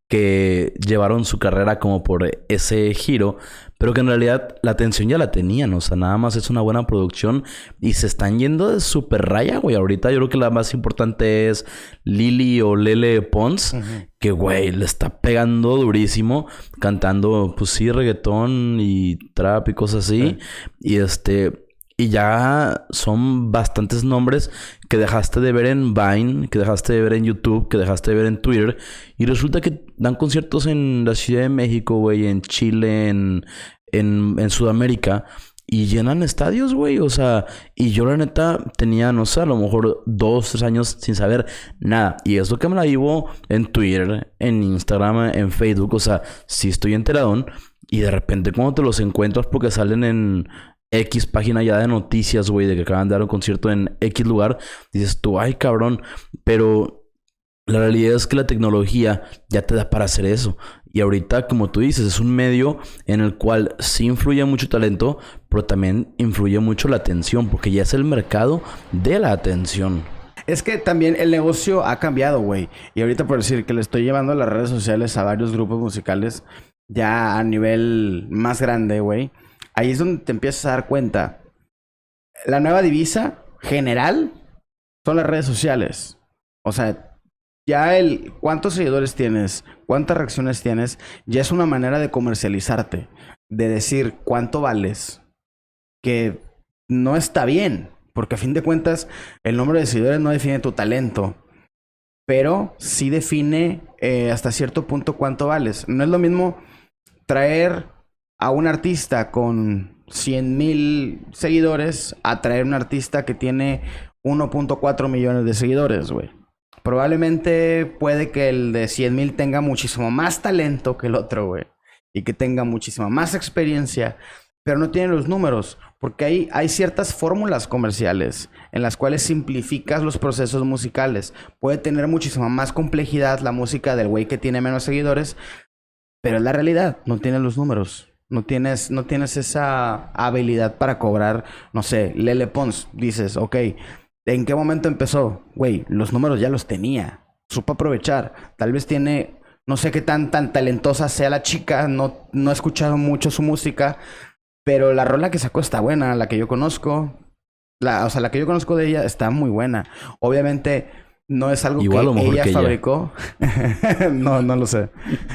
que llevaron su carrera como por ese giro, pero que en realidad la atención ya la tenían, o sea, nada más es una buena producción y se están yendo de super raya, güey. Ahorita yo creo que la más importante es Lili o Lele Pons, que, güey, le está pegando durísimo, cantando, pues sí, reggaetón y trap y cosas así. Y este, Y ya son bastantes nombres que dejaste de ver en Vine, que dejaste de ver en YouTube, que dejaste de ver en Twitter. Y resulta que dan conciertos en la Ciudad de México, güey, en Chile, en, en, en Sudamérica. Y llenan estadios, güey. O sea, y yo la neta tenía, no sé, a lo mejor dos, tres años sin saber nada. Y eso que me la vivo en Twitter, en Instagram, en Facebook. O sea, sí estoy enteradón. Y de repente cuando te los encuentras porque salen en X página ya de noticias, güey, de que acaban de dar un concierto en X lugar, dices tú, ay cabrón. Pero la realidad es que la tecnología ya te da para hacer eso. Y ahorita, como tú dices, es un medio en el cual sí influye mucho talento, pero también influye mucho la atención, porque ya es el mercado de la atención. Es que también el negocio ha cambiado, güey. Y ahorita por decir que le estoy llevando a las redes sociales a varios grupos musicales ya a nivel más grande, güey. Ahí es donde te empiezas a dar cuenta. La nueva divisa general son las redes sociales. O sea, ya el cuántos seguidores tienes, cuántas reacciones tienes, ya es una manera de comercializarte, de decir cuánto vales, que no está bien, porque a fin de cuentas el número de seguidores no define tu talento, pero sí define eh, hasta cierto punto cuánto vales. No es lo mismo traer a un artista con 100 mil seguidores a un artista que tiene 1.4 millones de seguidores, güey. Probablemente puede que el de 100 mil tenga muchísimo más talento que el otro, güey. Y que tenga muchísima más experiencia, pero no tiene los números. Porque hay, hay ciertas fórmulas comerciales en las cuales simplificas los procesos musicales. Puede tener muchísima más complejidad la música del güey que tiene menos seguidores, pero es la realidad, no tienes los números. No tienes, no tienes esa habilidad para cobrar, no sé, Lele Pons. Dices, ok, ¿En qué momento empezó? Güey, los números ya los tenía. Supo aprovechar. Tal vez tiene, no sé qué tan, tan talentosa sea la chica, no, no he escuchado mucho su música, pero la rola que sacó está buena, la que yo conozco. La, o sea, la que yo conozco de ella está muy buena. Obviamente no es algo que ella fabricó. <laughs> no, no lo sé.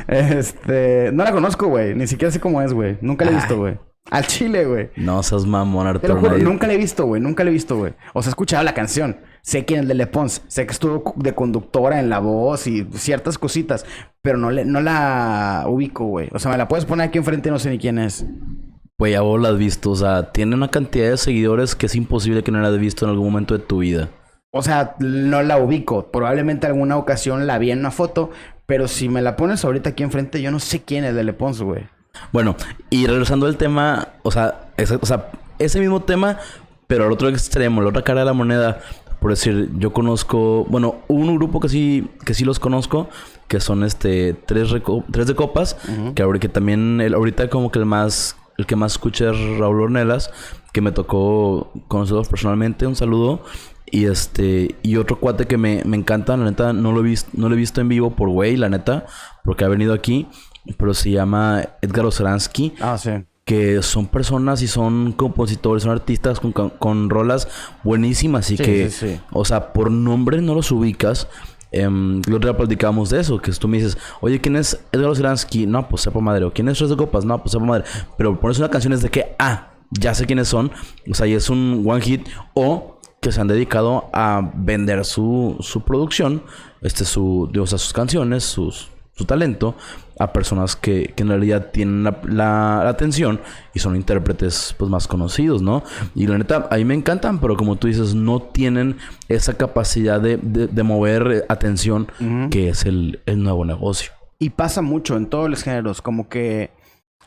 Este, no la conozco, güey. Ni siquiera sé cómo es, güey. Nunca la he visto, güey. Al chile, güey. No seas mamón, Arturo. nunca le he visto, güey. Nunca le he visto, güey. O sea, he escuchado la canción. Sé quién es de Le Pons. Sé que estuvo de conductora en la voz y ciertas cositas. Pero no, le, no la ubico, güey. O sea, me la puedes poner aquí enfrente y no sé ni quién es. Pues ya vos la has visto. O sea, tiene una cantidad de seguidores que es imposible que no la hayas visto en algún momento de tu vida. O sea, no la ubico. Probablemente alguna ocasión la vi en una foto. Pero si me la pones ahorita aquí enfrente, yo no sé quién es de Le Pons, güey. Bueno, y regresando al tema, o sea, ese, o sea, ese mismo tema, pero al otro extremo, la otra cara de la moneda, por decir, yo conozco, bueno, un grupo que sí, que sí los conozco, que son este tres, tres de copas, que ahorita también el, ahorita como que el más el que más escuché es Raúl Ornelas, que me tocó conocerlos personalmente, un saludo. Y este, y otro cuate que me, me encanta, la neta, no lo he visto, no lo he visto en vivo por güey, la neta, porque ha venido aquí pero se llama Edgar Oceransky. Ah, sí. Que son personas y son compositores, son artistas con, con, rolas buenísimas y que, o sea, por nombre no los ubicas. Eh, el otro día platicábamos de eso, que tú me dices, oye, ¿quién es Edgar Oceransky? No, pues sepa madre. ¿O quién es Tres de Copas? No, pues sepa madre. Pero pones una canción es de que, ah, ya sé quiénes son. O sea, y es un one hit. O que se han dedicado a vender su, su producción, este, su, o sea, sus canciones, sus, su talento a personas que, que en realidad tienen la, la, atención y son intérpretes pues más conocidos, ¿no? Y la neta, a mí me encantan, pero como tú dices, no tienen esa capacidad de, de, mover atención que es el, el nuevo negocio. Y pasa mucho en todos los géneros, como que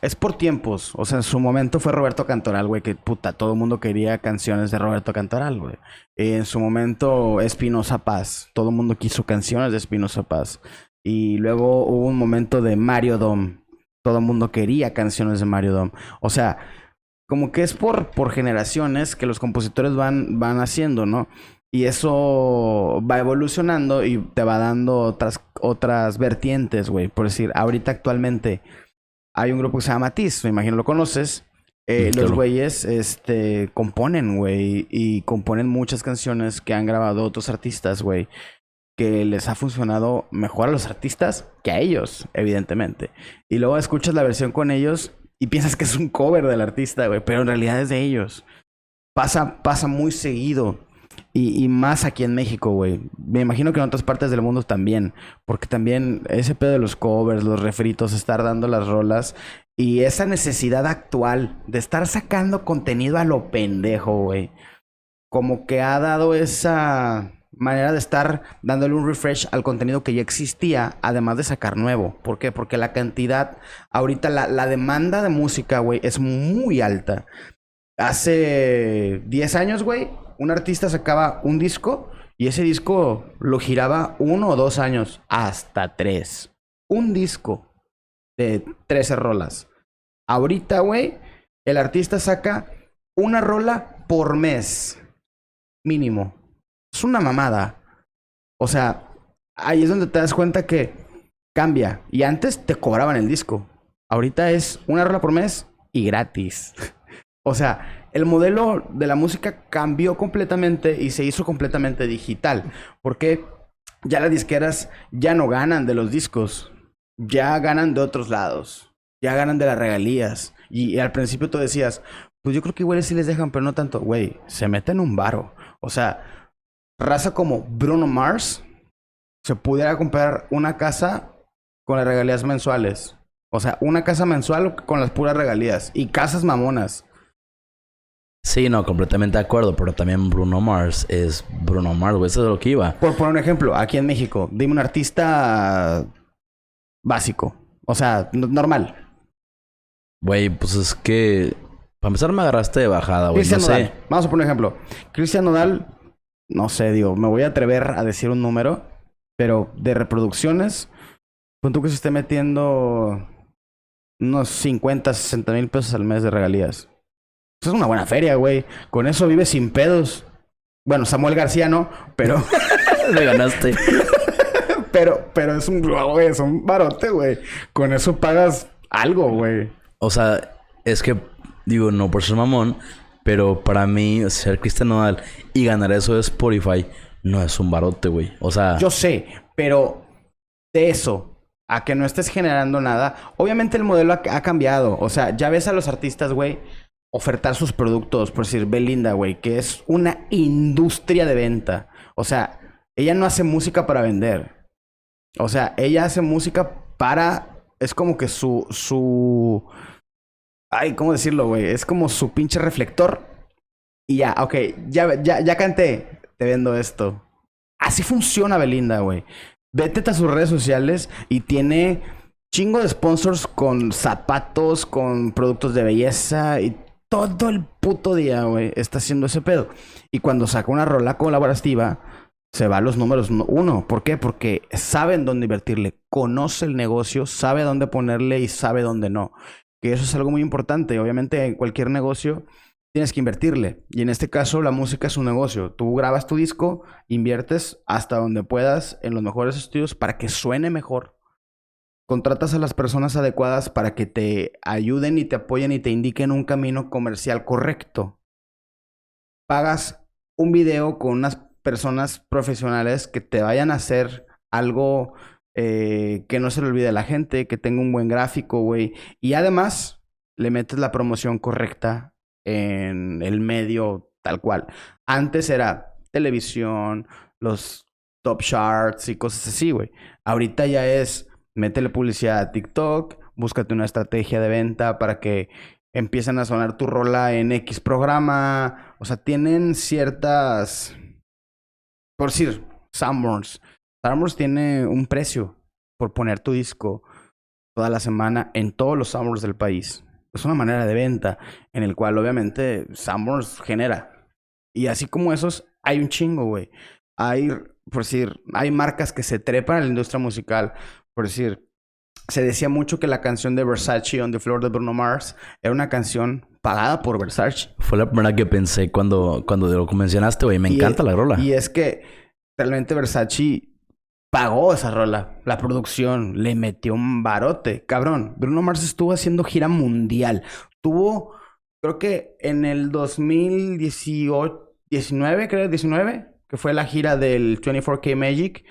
es por tiempos. O sea, en su momento fue Roberto Cantoral, güey, que puta, todo el mundo quería canciones de Roberto Cantoral, güey. En su momento, Espinosa Paz. Todo el mundo quiso canciones de Espinosa Paz. Y luego hubo un momento de Mario Dom. Todo el mundo quería canciones de Mario Dom. O sea, como que es por, por generaciones que los compositores van, van haciendo, ¿no? Y eso va evolucionando y te va dando otras, otras vertientes, güey. Por decir, ahorita actualmente hay un grupo que se llama Matiz, me imagino lo conoces. Eh, los güeyes este, componen, güey, y componen muchas canciones que han grabado otros artistas, güey que les ha funcionado mejor a los artistas que a ellos, evidentemente. Y luego escuchas la versión con ellos y piensas que es un cover del artista, güey, pero en realidad es de ellos. Pasa, pasa muy seguido. Y, más aquí en México, güey. Me imagino que en otras partes del mundo también. Porque también ese pedo de los covers, los refritos, estar dando las rolas. Y esa necesidad actual de estar sacando contenido a lo pendejo, güey. Como que ha dado esa manera de estar dándole un refresh al contenido que ya existía, además de sacar nuevo. ¿Por qué? Porque la cantidad, ahorita la, la demanda de música, güey, es muy alta. Hace 10 años, güey, un artista sacaba un disco y ese disco lo giraba uno o dos años, hasta tres. Un disco de 13 rolas. Ahorita, güey, el artista saca una rola por mes, mínimo. Es una mamada. O sea, ahí es donde te das cuenta que cambia. Y antes te cobraban el disco. Ahorita es una rola por mes y gratis. <laughs> o sea, el modelo de la música cambió completamente y se hizo completamente digital. Porque ya las disqueras ya no ganan de los discos. Ya ganan de otros lados. Ya ganan de las regalías. Y, al principio tú decías, pues yo creo que igual sí les dejan, pero no tanto. Güey, se meten un varo. O sea, raza como Bruno Mars se pudiera comprar una casa con las regalías mensuales. O sea, una casa mensual con las puras regalías. Y casas mamonas. Sí, no, completamente de acuerdo, pero también Bruno Mars es Bruno Mars, güey, eso es lo que iba. Por poner un ejemplo, aquí en México, dime un artista básico. O sea, normal. Güey, pues es que. Para empezar, me agarraste de bajada, güey. Cristian No Nodal. sé. Vamos a poner un ejemplo. Cristian Nodal, no sé, digo, me voy a atrever a decir un número, pero de reproducciones, pon tú que se esté metiendo unos 50, 60 mil pesos al mes de regalías. Es una buena feria, güey. Con eso vive sin pedos. Bueno, Samuel García no, pero, <laughs> Me ganaste. <laughs> pero, pero es un, güey, es un barote, güey. Con eso pagas algo, güey. O sea, es que, digo, no por ser mamón, pero para mí, ser Cristian Nodal y ganar eso de Spotify no es un barote, güey. O sea, Yo sé, pero de eso a que no estés generando nada, obviamente el modelo ha, ha cambiado. O sea, ya ves a los artistas, güey, ofertar sus productos, por decir Belinda, güey, que es una industria de venta. O sea, ella no hace música para vender. O sea, ella hace música para. Es como que su. su. Ay, ¿cómo decirlo, güey? Es como su pinche reflector. Y ya, ok, ya, ya, ya canté. Te vendo esto. Así funciona Belinda, güey. Vete a sus redes sociales y tiene chingo de sponsors con zapatos, con productos de belleza y todo el puto día, güey, está haciendo ese pedo. Y cuando saca una rola colaborativa, se va a los números no- uno. ¿Por qué? Porque sabe en dónde invertirle, conoce el negocio, sabe dónde ponerle y sabe dónde no. Que eso es algo muy importante. Obviamente, en cualquier negocio tienes que invertirle. Y en este caso, la música es un negocio. Tú grabas tu disco, inviertes hasta donde puedas en los mejores estudios para que suene mejor. Contratas a las personas adecuadas para que te ayuden y te apoyen y te indiquen un camino comercial correcto. Pagas un video con unas personas profesionales que te vayan a hacer algo eh, que no se le olvide a la gente, que tenga un buen gráfico, güey. Y además le metes la promoción correcta en el medio tal cual. Antes era televisión, los top charts y cosas así, güey. Ahorita ya es métele publicidad a TikTok, búscate una estrategia de venta para que empiecen a sonar tu rola en X programa. O sea, tienen ciertas. Por decir, Sanborns. Sanborns tiene un precio por poner tu disco toda la semana en todos los Sanborns del país. Es una manera de venta en el cual obviamente Sanborns genera. Y así como esos, hay un chingo, güey. Hay, por decir, hay marcas que se trepan a la industria musical. Por decir, se decía mucho que la canción de Versace on the Floor de Bruno Mars era una canción pagada por Versace. fue la primera que pensé cuando, cuando lo mencionaste, güey. Me Y- encanta la rola. Y es que realmente Versace pagó esa rola, la producción, le metió un barote. Cabrón, Bruno Mars estuvo haciendo gira mundial. Tuvo, creo que en el 2018, 19, creo, 19, que fue la gira del 24K Magic.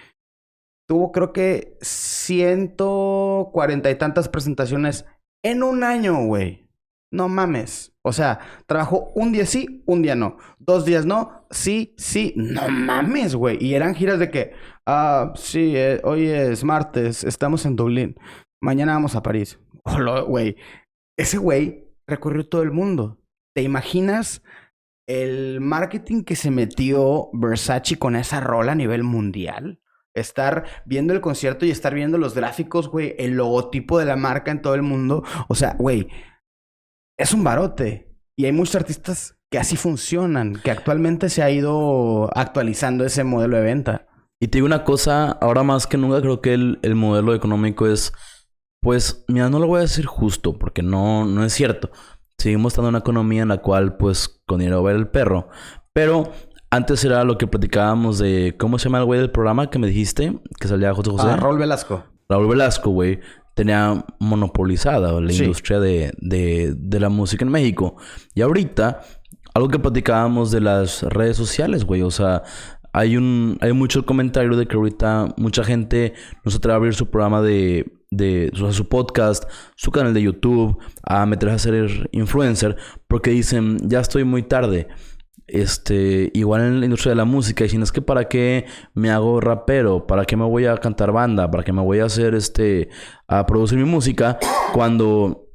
Tuvo, creo que, 140 y tantas presentaciones en un año, güey. No mames. O sea, trabajó un día sí, un día no. Dos días no, sí, sí. No mames, güey. Y eran giras de que, ah, sí, eh, hoy es martes, estamos en Dublín. Mañana vamos a París. Hola, güey. Ese güey recorrió todo el mundo. ¿Te imaginas el marketing que se metió Versace con esa rola a nivel mundial? Estar viendo el concierto y estar viendo los gráficos, güey, el logotipo de la marca en todo el mundo. O sea, güey, es un barote. Y hay muchos artistas que así funcionan, que actualmente se ha ido actualizando ese modelo de venta. Y te digo una cosa, ahora más que nunca creo que el, el modelo económico es, pues, mira, no lo voy a decir justo, porque no, no es cierto. Seguimos estando en una economía en la cual, pues, con dinero va el perro. Pero antes era lo que platicábamos de, ¿cómo se llama el güey del programa que me dijiste? Que salía José José. Ah, Raúl Velasco. Raúl Velasco, güey, tenía monopolizada la Sí. industria de, de, de la música en México. Y ahorita, algo que platicábamos de las redes sociales, güey, o sea, hay un hay mucho comentario de que ahorita mucha gente no se atreve a abrir su programa de, de o sea, su podcast, su canal de YouTube, a meterse a ser influencer, porque dicen, ya estoy muy tarde. Este, igual en la industria de la música, dicen, es que para qué me hago rapero, para qué me voy a cantar banda, para qué me voy a hacer este, a producir mi música, cuando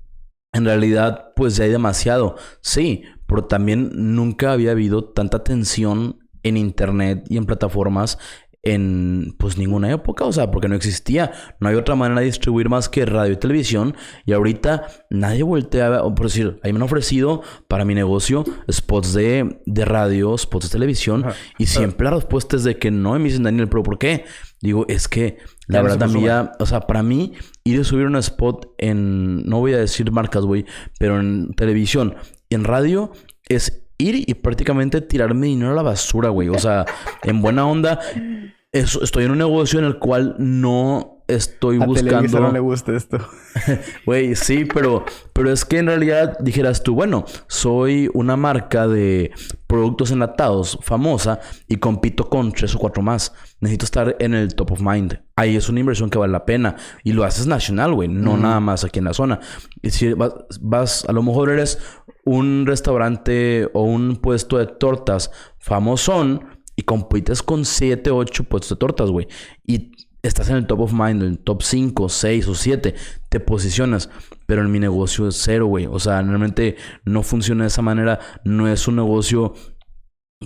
en realidad pues ya hay demasiado. Sí, pero también nunca había habido tanta tensión en internet y en plataformas en pues ninguna época, o sea, porque no existía, no hay otra manera de distribuir más que radio y televisión y ahorita nadie voltea, por decir, ahí me han ofrecido para mi negocio spots de, de radio, spots de televisión Ajá. y siempre la respuesta es de que no, y me dicen Daniel, pero ¿por qué? Digo, es que la Ya verdad a mí consume. ya, o sea, para mí ir a subir un spot en, no voy a decir marcas, güey, pero en televisión y en radio es ir y prácticamente tirarme dinero a la basura, güey. O sea, en buena onda, es- estoy en un negocio en el cual no estoy A buscando... no le gusta esto. <laughs> Güey, sí, pero, pero es que en realidad dijeras tú, bueno, soy una marca de productos enlatados famosa y compito con tres o cuatro más. Necesito estar en el top of mind. Ahí es una inversión que vale la pena. Y lo haces nacional, güey, no nada más aquí en la zona. Y si vas, vas, a lo mejor eres un restaurante o un puesto de tortas famosón y compites con 7, 8 puestos de tortas, güey. Y estás en el top of mind, en el top 5, 6 o 7, te posicionas. Pero en mi negocio es cero, güey. O sea, realmente no funciona de esa manera. No es un negocio,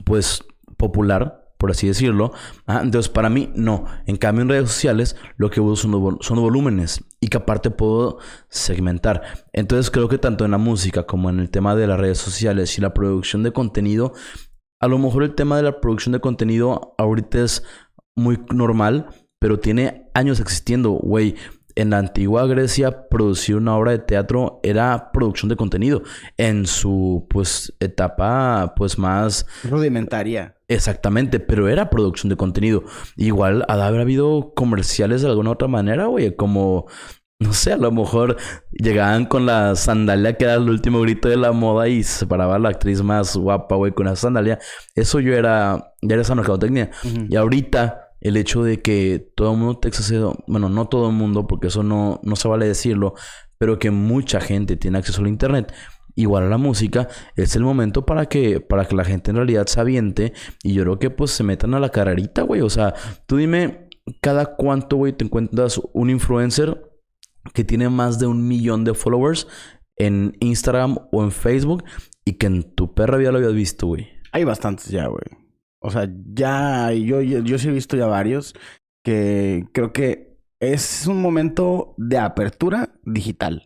pues, popular, por así decirlo. Entonces, para mí, no. En cambio, en redes sociales, lo que uso son, son volúmenes y que aparte puedo segmentar. Entonces, creo que tanto en la música como en el tema de las redes sociales y la producción de contenido, a lo mejor el tema de la producción de contenido ahorita es muy normal, pero tiene años existiendo, güey. En la antigua Grecia, producir una obra de teatro era producción de contenido. En su, pues, etapa, pues, más Rudimentaria. Exactamente, pero era producción de contenido. Igual ha de haber habido comerciales de alguna otra manera, güey, como, no sé, a lo mejor llegaban con la sandalia que era el último grito de la moda y se paraba la actriz más guapa, güey, con la sandalia. Eso yo era, ya era esa mercadotecnia. Y ahorita el hecho de que todo el mundo te acceso, bueno, no todo el mundo, porque eso no, no se vale decirlo, pero que mucha gente tiene acceso al internet, igual a la música, es el momento para que, para que la gente en realidad se aviente y yo creo que pues se metan a la carrerita, güey. O sea, tú dime cada cuánto, güey, te encuentras un influencer que tiene más de un millón de followers en Instagram o en Facebook y que en tu perra vida lo habías visto, güey. Hay bastantes ya, güey. O sea, ya yo, yo, yo sí he visto ya varios que creo que es un momento de apertura digital.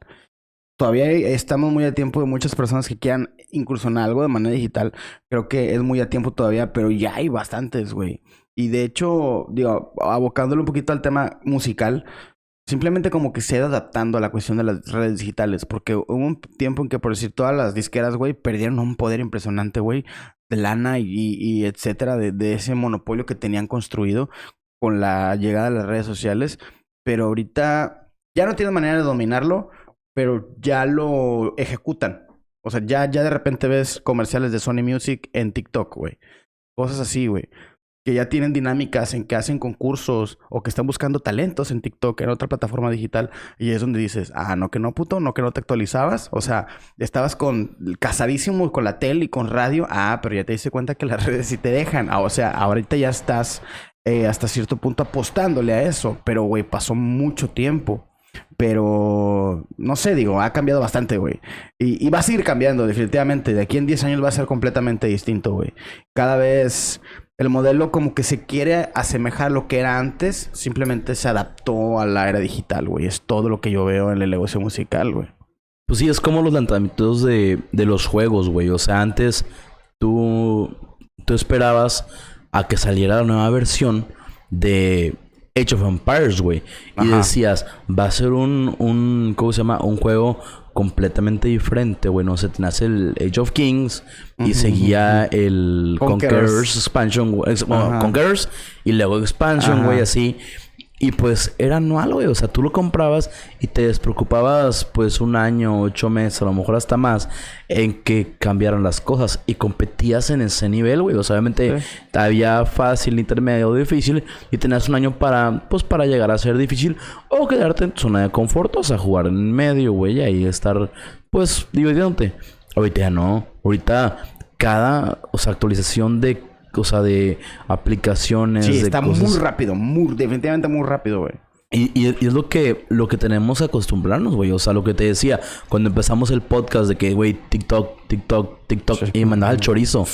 Todavía estamos muy a tiempo de muchas personas que quieran incursionar algo de manera digital. Creo que es muy a tiempo todavía, pero ya hay bastantes, güey. Y de hecho, digo, abocándole un poquito al tema musical, simplemente como que se ha adaptando a la cuestión de las redes digitales. Porque hubo un tiempo en que, por decir, todas las disqueras, güey, perdieron un poder impresionante, güey, de lana y, y etcétera, de, de ese monopolio que tenían construido con la llegada de las redes sociales. Pero ahorita ya no tienen manera de dominarlo, pero ya lo ejecutan. O sea, ya, ya de repente ves comerciales de Sony Music en TikTok, güey. Cosas así, güey. que ya tienen dinámicas en que hacen concursos o que están buscando talentos en TikTok, en otra plataforma digital, y es donde dices, ah, no que no, puto, no que no te actualizabas, o sea, estabas con casadísimo con la tele y con radio, ah, pero ya te diste cuenta que las <laughs> redes sí te dejan, ah, o sea, ahorita ya estás eh, hasta cierto punto apostándole a eso, pero, güey, pasó mucho tiempo. Pero, no sé, digo, ha cambiado bastante, güey. Y, va a seguir cambiando, definitivamente. De aquí en 10 años va a ser completamente distinto, güey. Cada vez el modelo como que se quiere asemejar a lo que era antes, simplemente se adaptó a la era digital, güey. Es todo lo que yo veo en el negocio musical, güey. Pues sí, es como los lanzamientos de, de los juegos, güey. O sea, antes tú, tú esperabas a que saliera la nueva versión de Age of Empires, güey. Y decías, va a ser un, un, ¿cómo se llama? Un juego completamente diferente, güey. No sé, nace el Age of Kings y seguía el Conquerors, Expansion, Conquerors y luego Expansion, güey, así. Y pues era anual, güey. O sea, tú lo comprabas y te despreocupabas pues un año, ocho meses, a lo mejor hasta más, en que cambiaran las cosas. Y competías en ese nivel, güey. O sea, obviamente había fácil, intermedio, difícil. Y tenías un año para, pues, para llegar a ser difícil. O quedarte en tu zona de confort, o sea, jugar en medio, güey. Y ahí estar, pues, divirtiéndote. Ahorita ya no. Ahorita cada, o sea, actualización de o sea, de aplicaciones. Sí, está muy rápido, muy, definitivamente muy rápido, güey. Y, y, es lo que, lo que tenemos que acostumbrarnos, güey. O sea, lo que te decía, cuando empezamos el podcast de que, güey, TikTok, TikTok, TikTok, y mandaba el chorizo.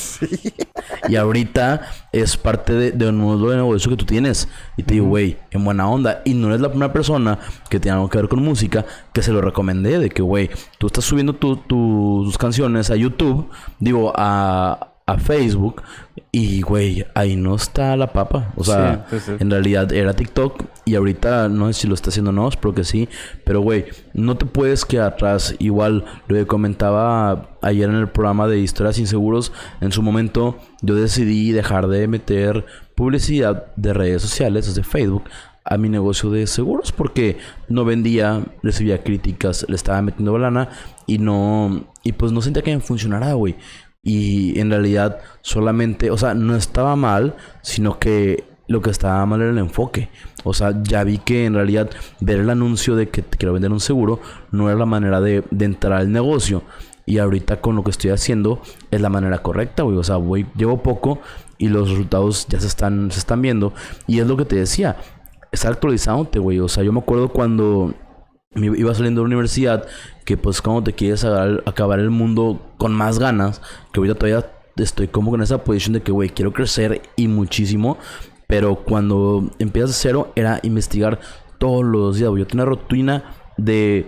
Y ahorita es parte de, de un nuevo negocio que tú tienes. Y te digo, güey, en buena onda. Y no eres la primera persona que tiene algo que ver con música que se lo recomendé. De que, güey, tú estás subiendo tus canciones a YouTube, digo, a, a Facebook y, güey, ahí no está la papa. O sea, en realidad era TikTok y ahorita no sé si lo está haciendo no, espero que sí. Pero, güey, no te puedes quedar atrás. Igual lo que comentaba ayer en el programa de Historias Inseguros, en su momento yo decidí dejar de meter publicidad de redes sociales, de Facebook, a mi negocio de seguros porque no vendía, recibía críticas, le estaba metiendo lana y no, y pues no sentía que me funcionara, güey. Y en realidad solamente, o sea, no estaba mal, sino que lo que estaba mal era el enfoque. O sea, ya vi que en realidad ver el anuncio de que te quiero vender un seguro no era la manera de, entrar al negocio. Y ahorita con lo que estoy haciendo es la manera correcta, güey. O sea, voy, llevo poco y los resultados ya se están, se están viendo. Y es lo que te decía, estar actualizándote, güey. O sea, yo me acuerdo cuando iba saliendo de la universidad, que pues como te quieres acabar el mundo con más ganas, que ahorita todavía estoy como con esa posición de que, güey, quiero crecer y muchísimo, pero cuando empiezas de cero era investigar todos los días. Yo tenía una rutina de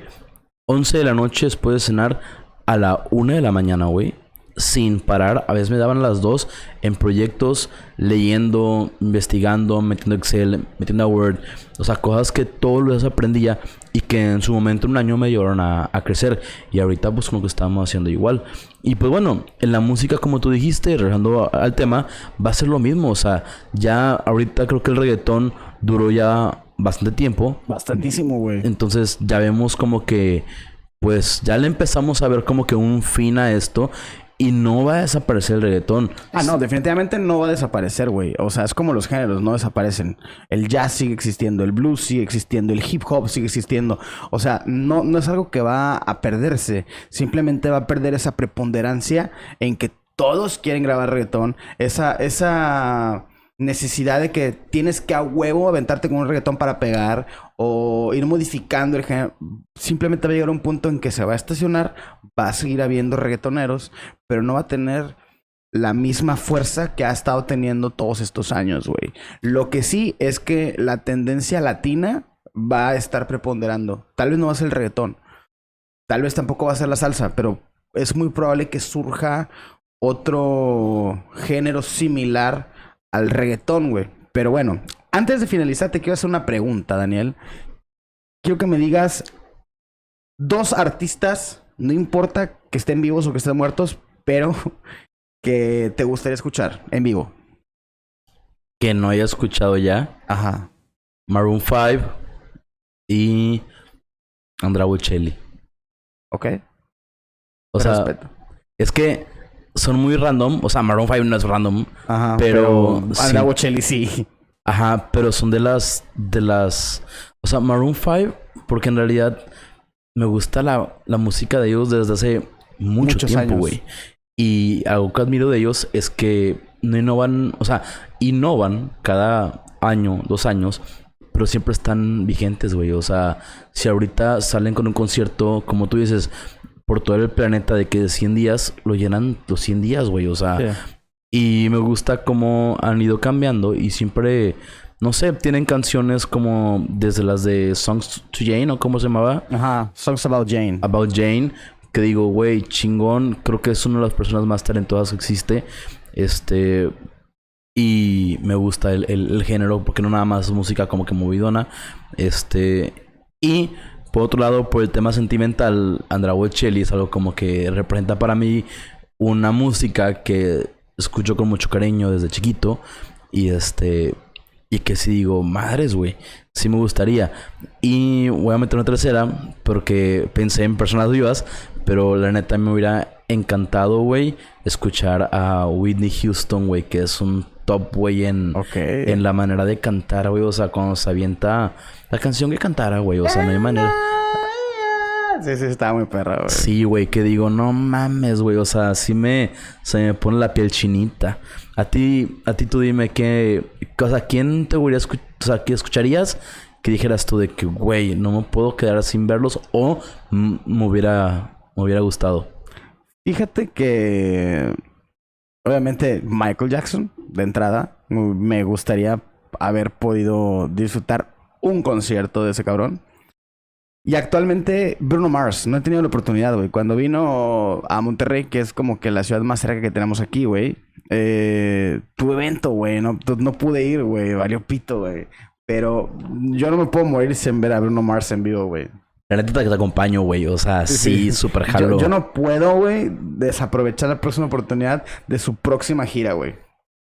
11 de la noche después de cenar a la 1 de la mañana, güey sin parar. A veces me daban las dos en proyectos, leyendo, investigando, metiendo Excel, metiendo Word. O sea, cosas que todos los días aprendía y que en su momento, un año, me ayudaron a, crecer. Y ahorita, pues, como que estamos haciendo igual. Y pues bueno, en la música, como tú dijiste, regresando al tema, va a ser lo mismo. O sea, ya ahorita creo que el reggaetón duró ya bastante tiempo. Bastantísimo, güey. Entonces ya vemos como que pues ya le empezamos a ver como que un fin a esto y no va a desaparecer el reggaetón. Ah, no, definitivamente no va a desaparecer, güey. O sea, es como los géneros, no desaparecen. El jazz sigue existiendo, el blues sigue existiendo, el hip hop sigue existiendo. O sea, no, no es algo que va a perderse. Simplemente va a perder esa preponderancia en que todos quieren grabar reggaetón. Esa, esa necesidad de que tienes que a huevo aventarte con un reggaetón para pegar o ir modificando el género. Simplemente va a llegar a un punto en que se va a estacionar, va a seguir habiendo reggaetoneros, pero no va a tener la misma fuerza que ha estado teniendo todos estos años, güey. Lo que sí es que la tendencia latina va a estar preponderando. Tal vez no va a ser el reggaetón. Tal vez tampoco va a ser la salsa, pero es muy probable que surja otro género similar al reggaetón, güey. Pero bueno, antes de finalizar, te quiero hacer una pregunta, Daniel. Quiero que me digas dos artistas, no importa que estén vivos o que estén muertos, pero <laughs> que te gustaría escuchar en vivo. Que no haya escuchado ya. Ajá. Maroon 5 y Andrea Bocelli. Ok. O sea, es que son muy random. O sea, Maroon 5 no es random. Ajá. Pero Pero, sí. Andrea Bocelli sí. Ajá, pero son de las. de las. O sea, Maroon 5, porque en realidad me gusta la, la música de ellos desde hace mucho Muchos tiempo, güey. Y algo que admiro de ellos es que no innovan, o sea, innovan cada año, dos años, pero siempre están vigentes, güey. O sea, si ahorita salen con un concierto, como tú dices, por todo el planeta de que de 100 días lo llenan los 100 días, güey. O sea, y me gusta cómo han ido cambiando y siempre, no sé, tienen canciones como desde las de Songs to Jane o cómo se llamaba, Ajá. Songs About Jane. About Jane, que digo, güey, chingón, creo que es una de las personas más talentosas que existe. Este, y me gusta el, el- el género porque no nada más es música como que movidona. Este, y por otro lado, por el tema sentimental, Andrea Bocelli es algo como que representa para mí una música que escucho con mucho cariño desde chiquito. Y este, y que si digo, madres, güey, sí me gustaría. Y voy a meter una tercera porque pensé en personas vivas, pero la neta me hubiera encantado, güey, escuchar a Whitney Houston, güey, que es un top, güey, en, en la manera de cantar, güey. O sea, cuando se avienta la canción que cantara, güey. O sea, no hay manera. Sí, sí, está muy perra, güey. Sí, güey, que digo, no mames, güey. O sea, sí me, se me pone la piel chinita. A ti, a ti tú dime qué, o sea, ¿quién te hubiera escu- o sea, ¿qué escucharías que dijeras tú de que, güey, no me puedo quedar sin verlos o me hubiera, me hubiera gustado? Fíjate que obviamente Michael Jackson, de entrada, me gustaría haber podido disfrutar un concierto de ese cabrón. Y actualmente Bruno Mars, no he tenido la oportunidad, güey. Cuando vino a Monterrey, que es como que la ciudad más cerca que tenemos aquí, güey. Eh, tu evento, güey. No, no pude ir, güey. Valió pito, güey. Pero yo no me puedo morir sin ver a Bruno Mars en vivo, güey. La neta que te acompaño, güey. O sea, sí, súper Yo- jalo. Yo, no puedo, güey, desaprovechar la próxima oportunidad de su próxima gira, güey.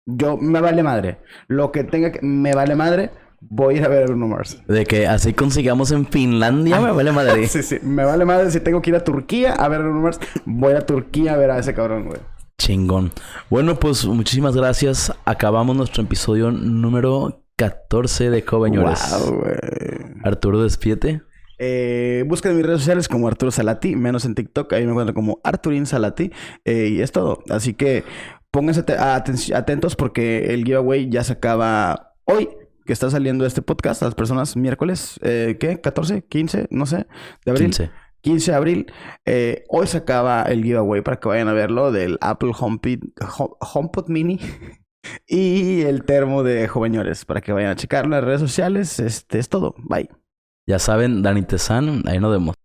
Yo me vale madre. Lo que tenga que. Me vale madre. Voy a ir a ver a Bruno Mars. De que así consigamos en Finlandia, me vale madre. <laughs> Sí, sí. Me vale madre si tengo que ir a Turquía a ver a Bruno Mars. Voy a Turquía a ver a ese cabrón, güey. Chingón. Bueno, pues muchísimas gracias. Acabamos nuestro episodio número 14 de Coveñores. Wow, güey. Arturo, despídete. Eh, busquen en mis redes sociales como Arturo Salati, menos en TikTok, ahí me encuentro como Arturín Salati, eh, y es todo. Así que pónganse te- aten- atentos porque el giveaway ya se acaba hoy, que está saliendo este podcast a las personas miércoles, eh, ¿qué? ¿14? ¿15? No sé, de abril. 15. 15 de abril. Eh, hoy se acaba el giveaway para que vayan a verlo del Apple HomePod, Home- HomePod Mini. <laughs> Y el termo de Joveñores para que vayan a checarlo en las redes sociales. Este es todo. Bye. Ya saben, Dani Tezán, ahí nos vemos.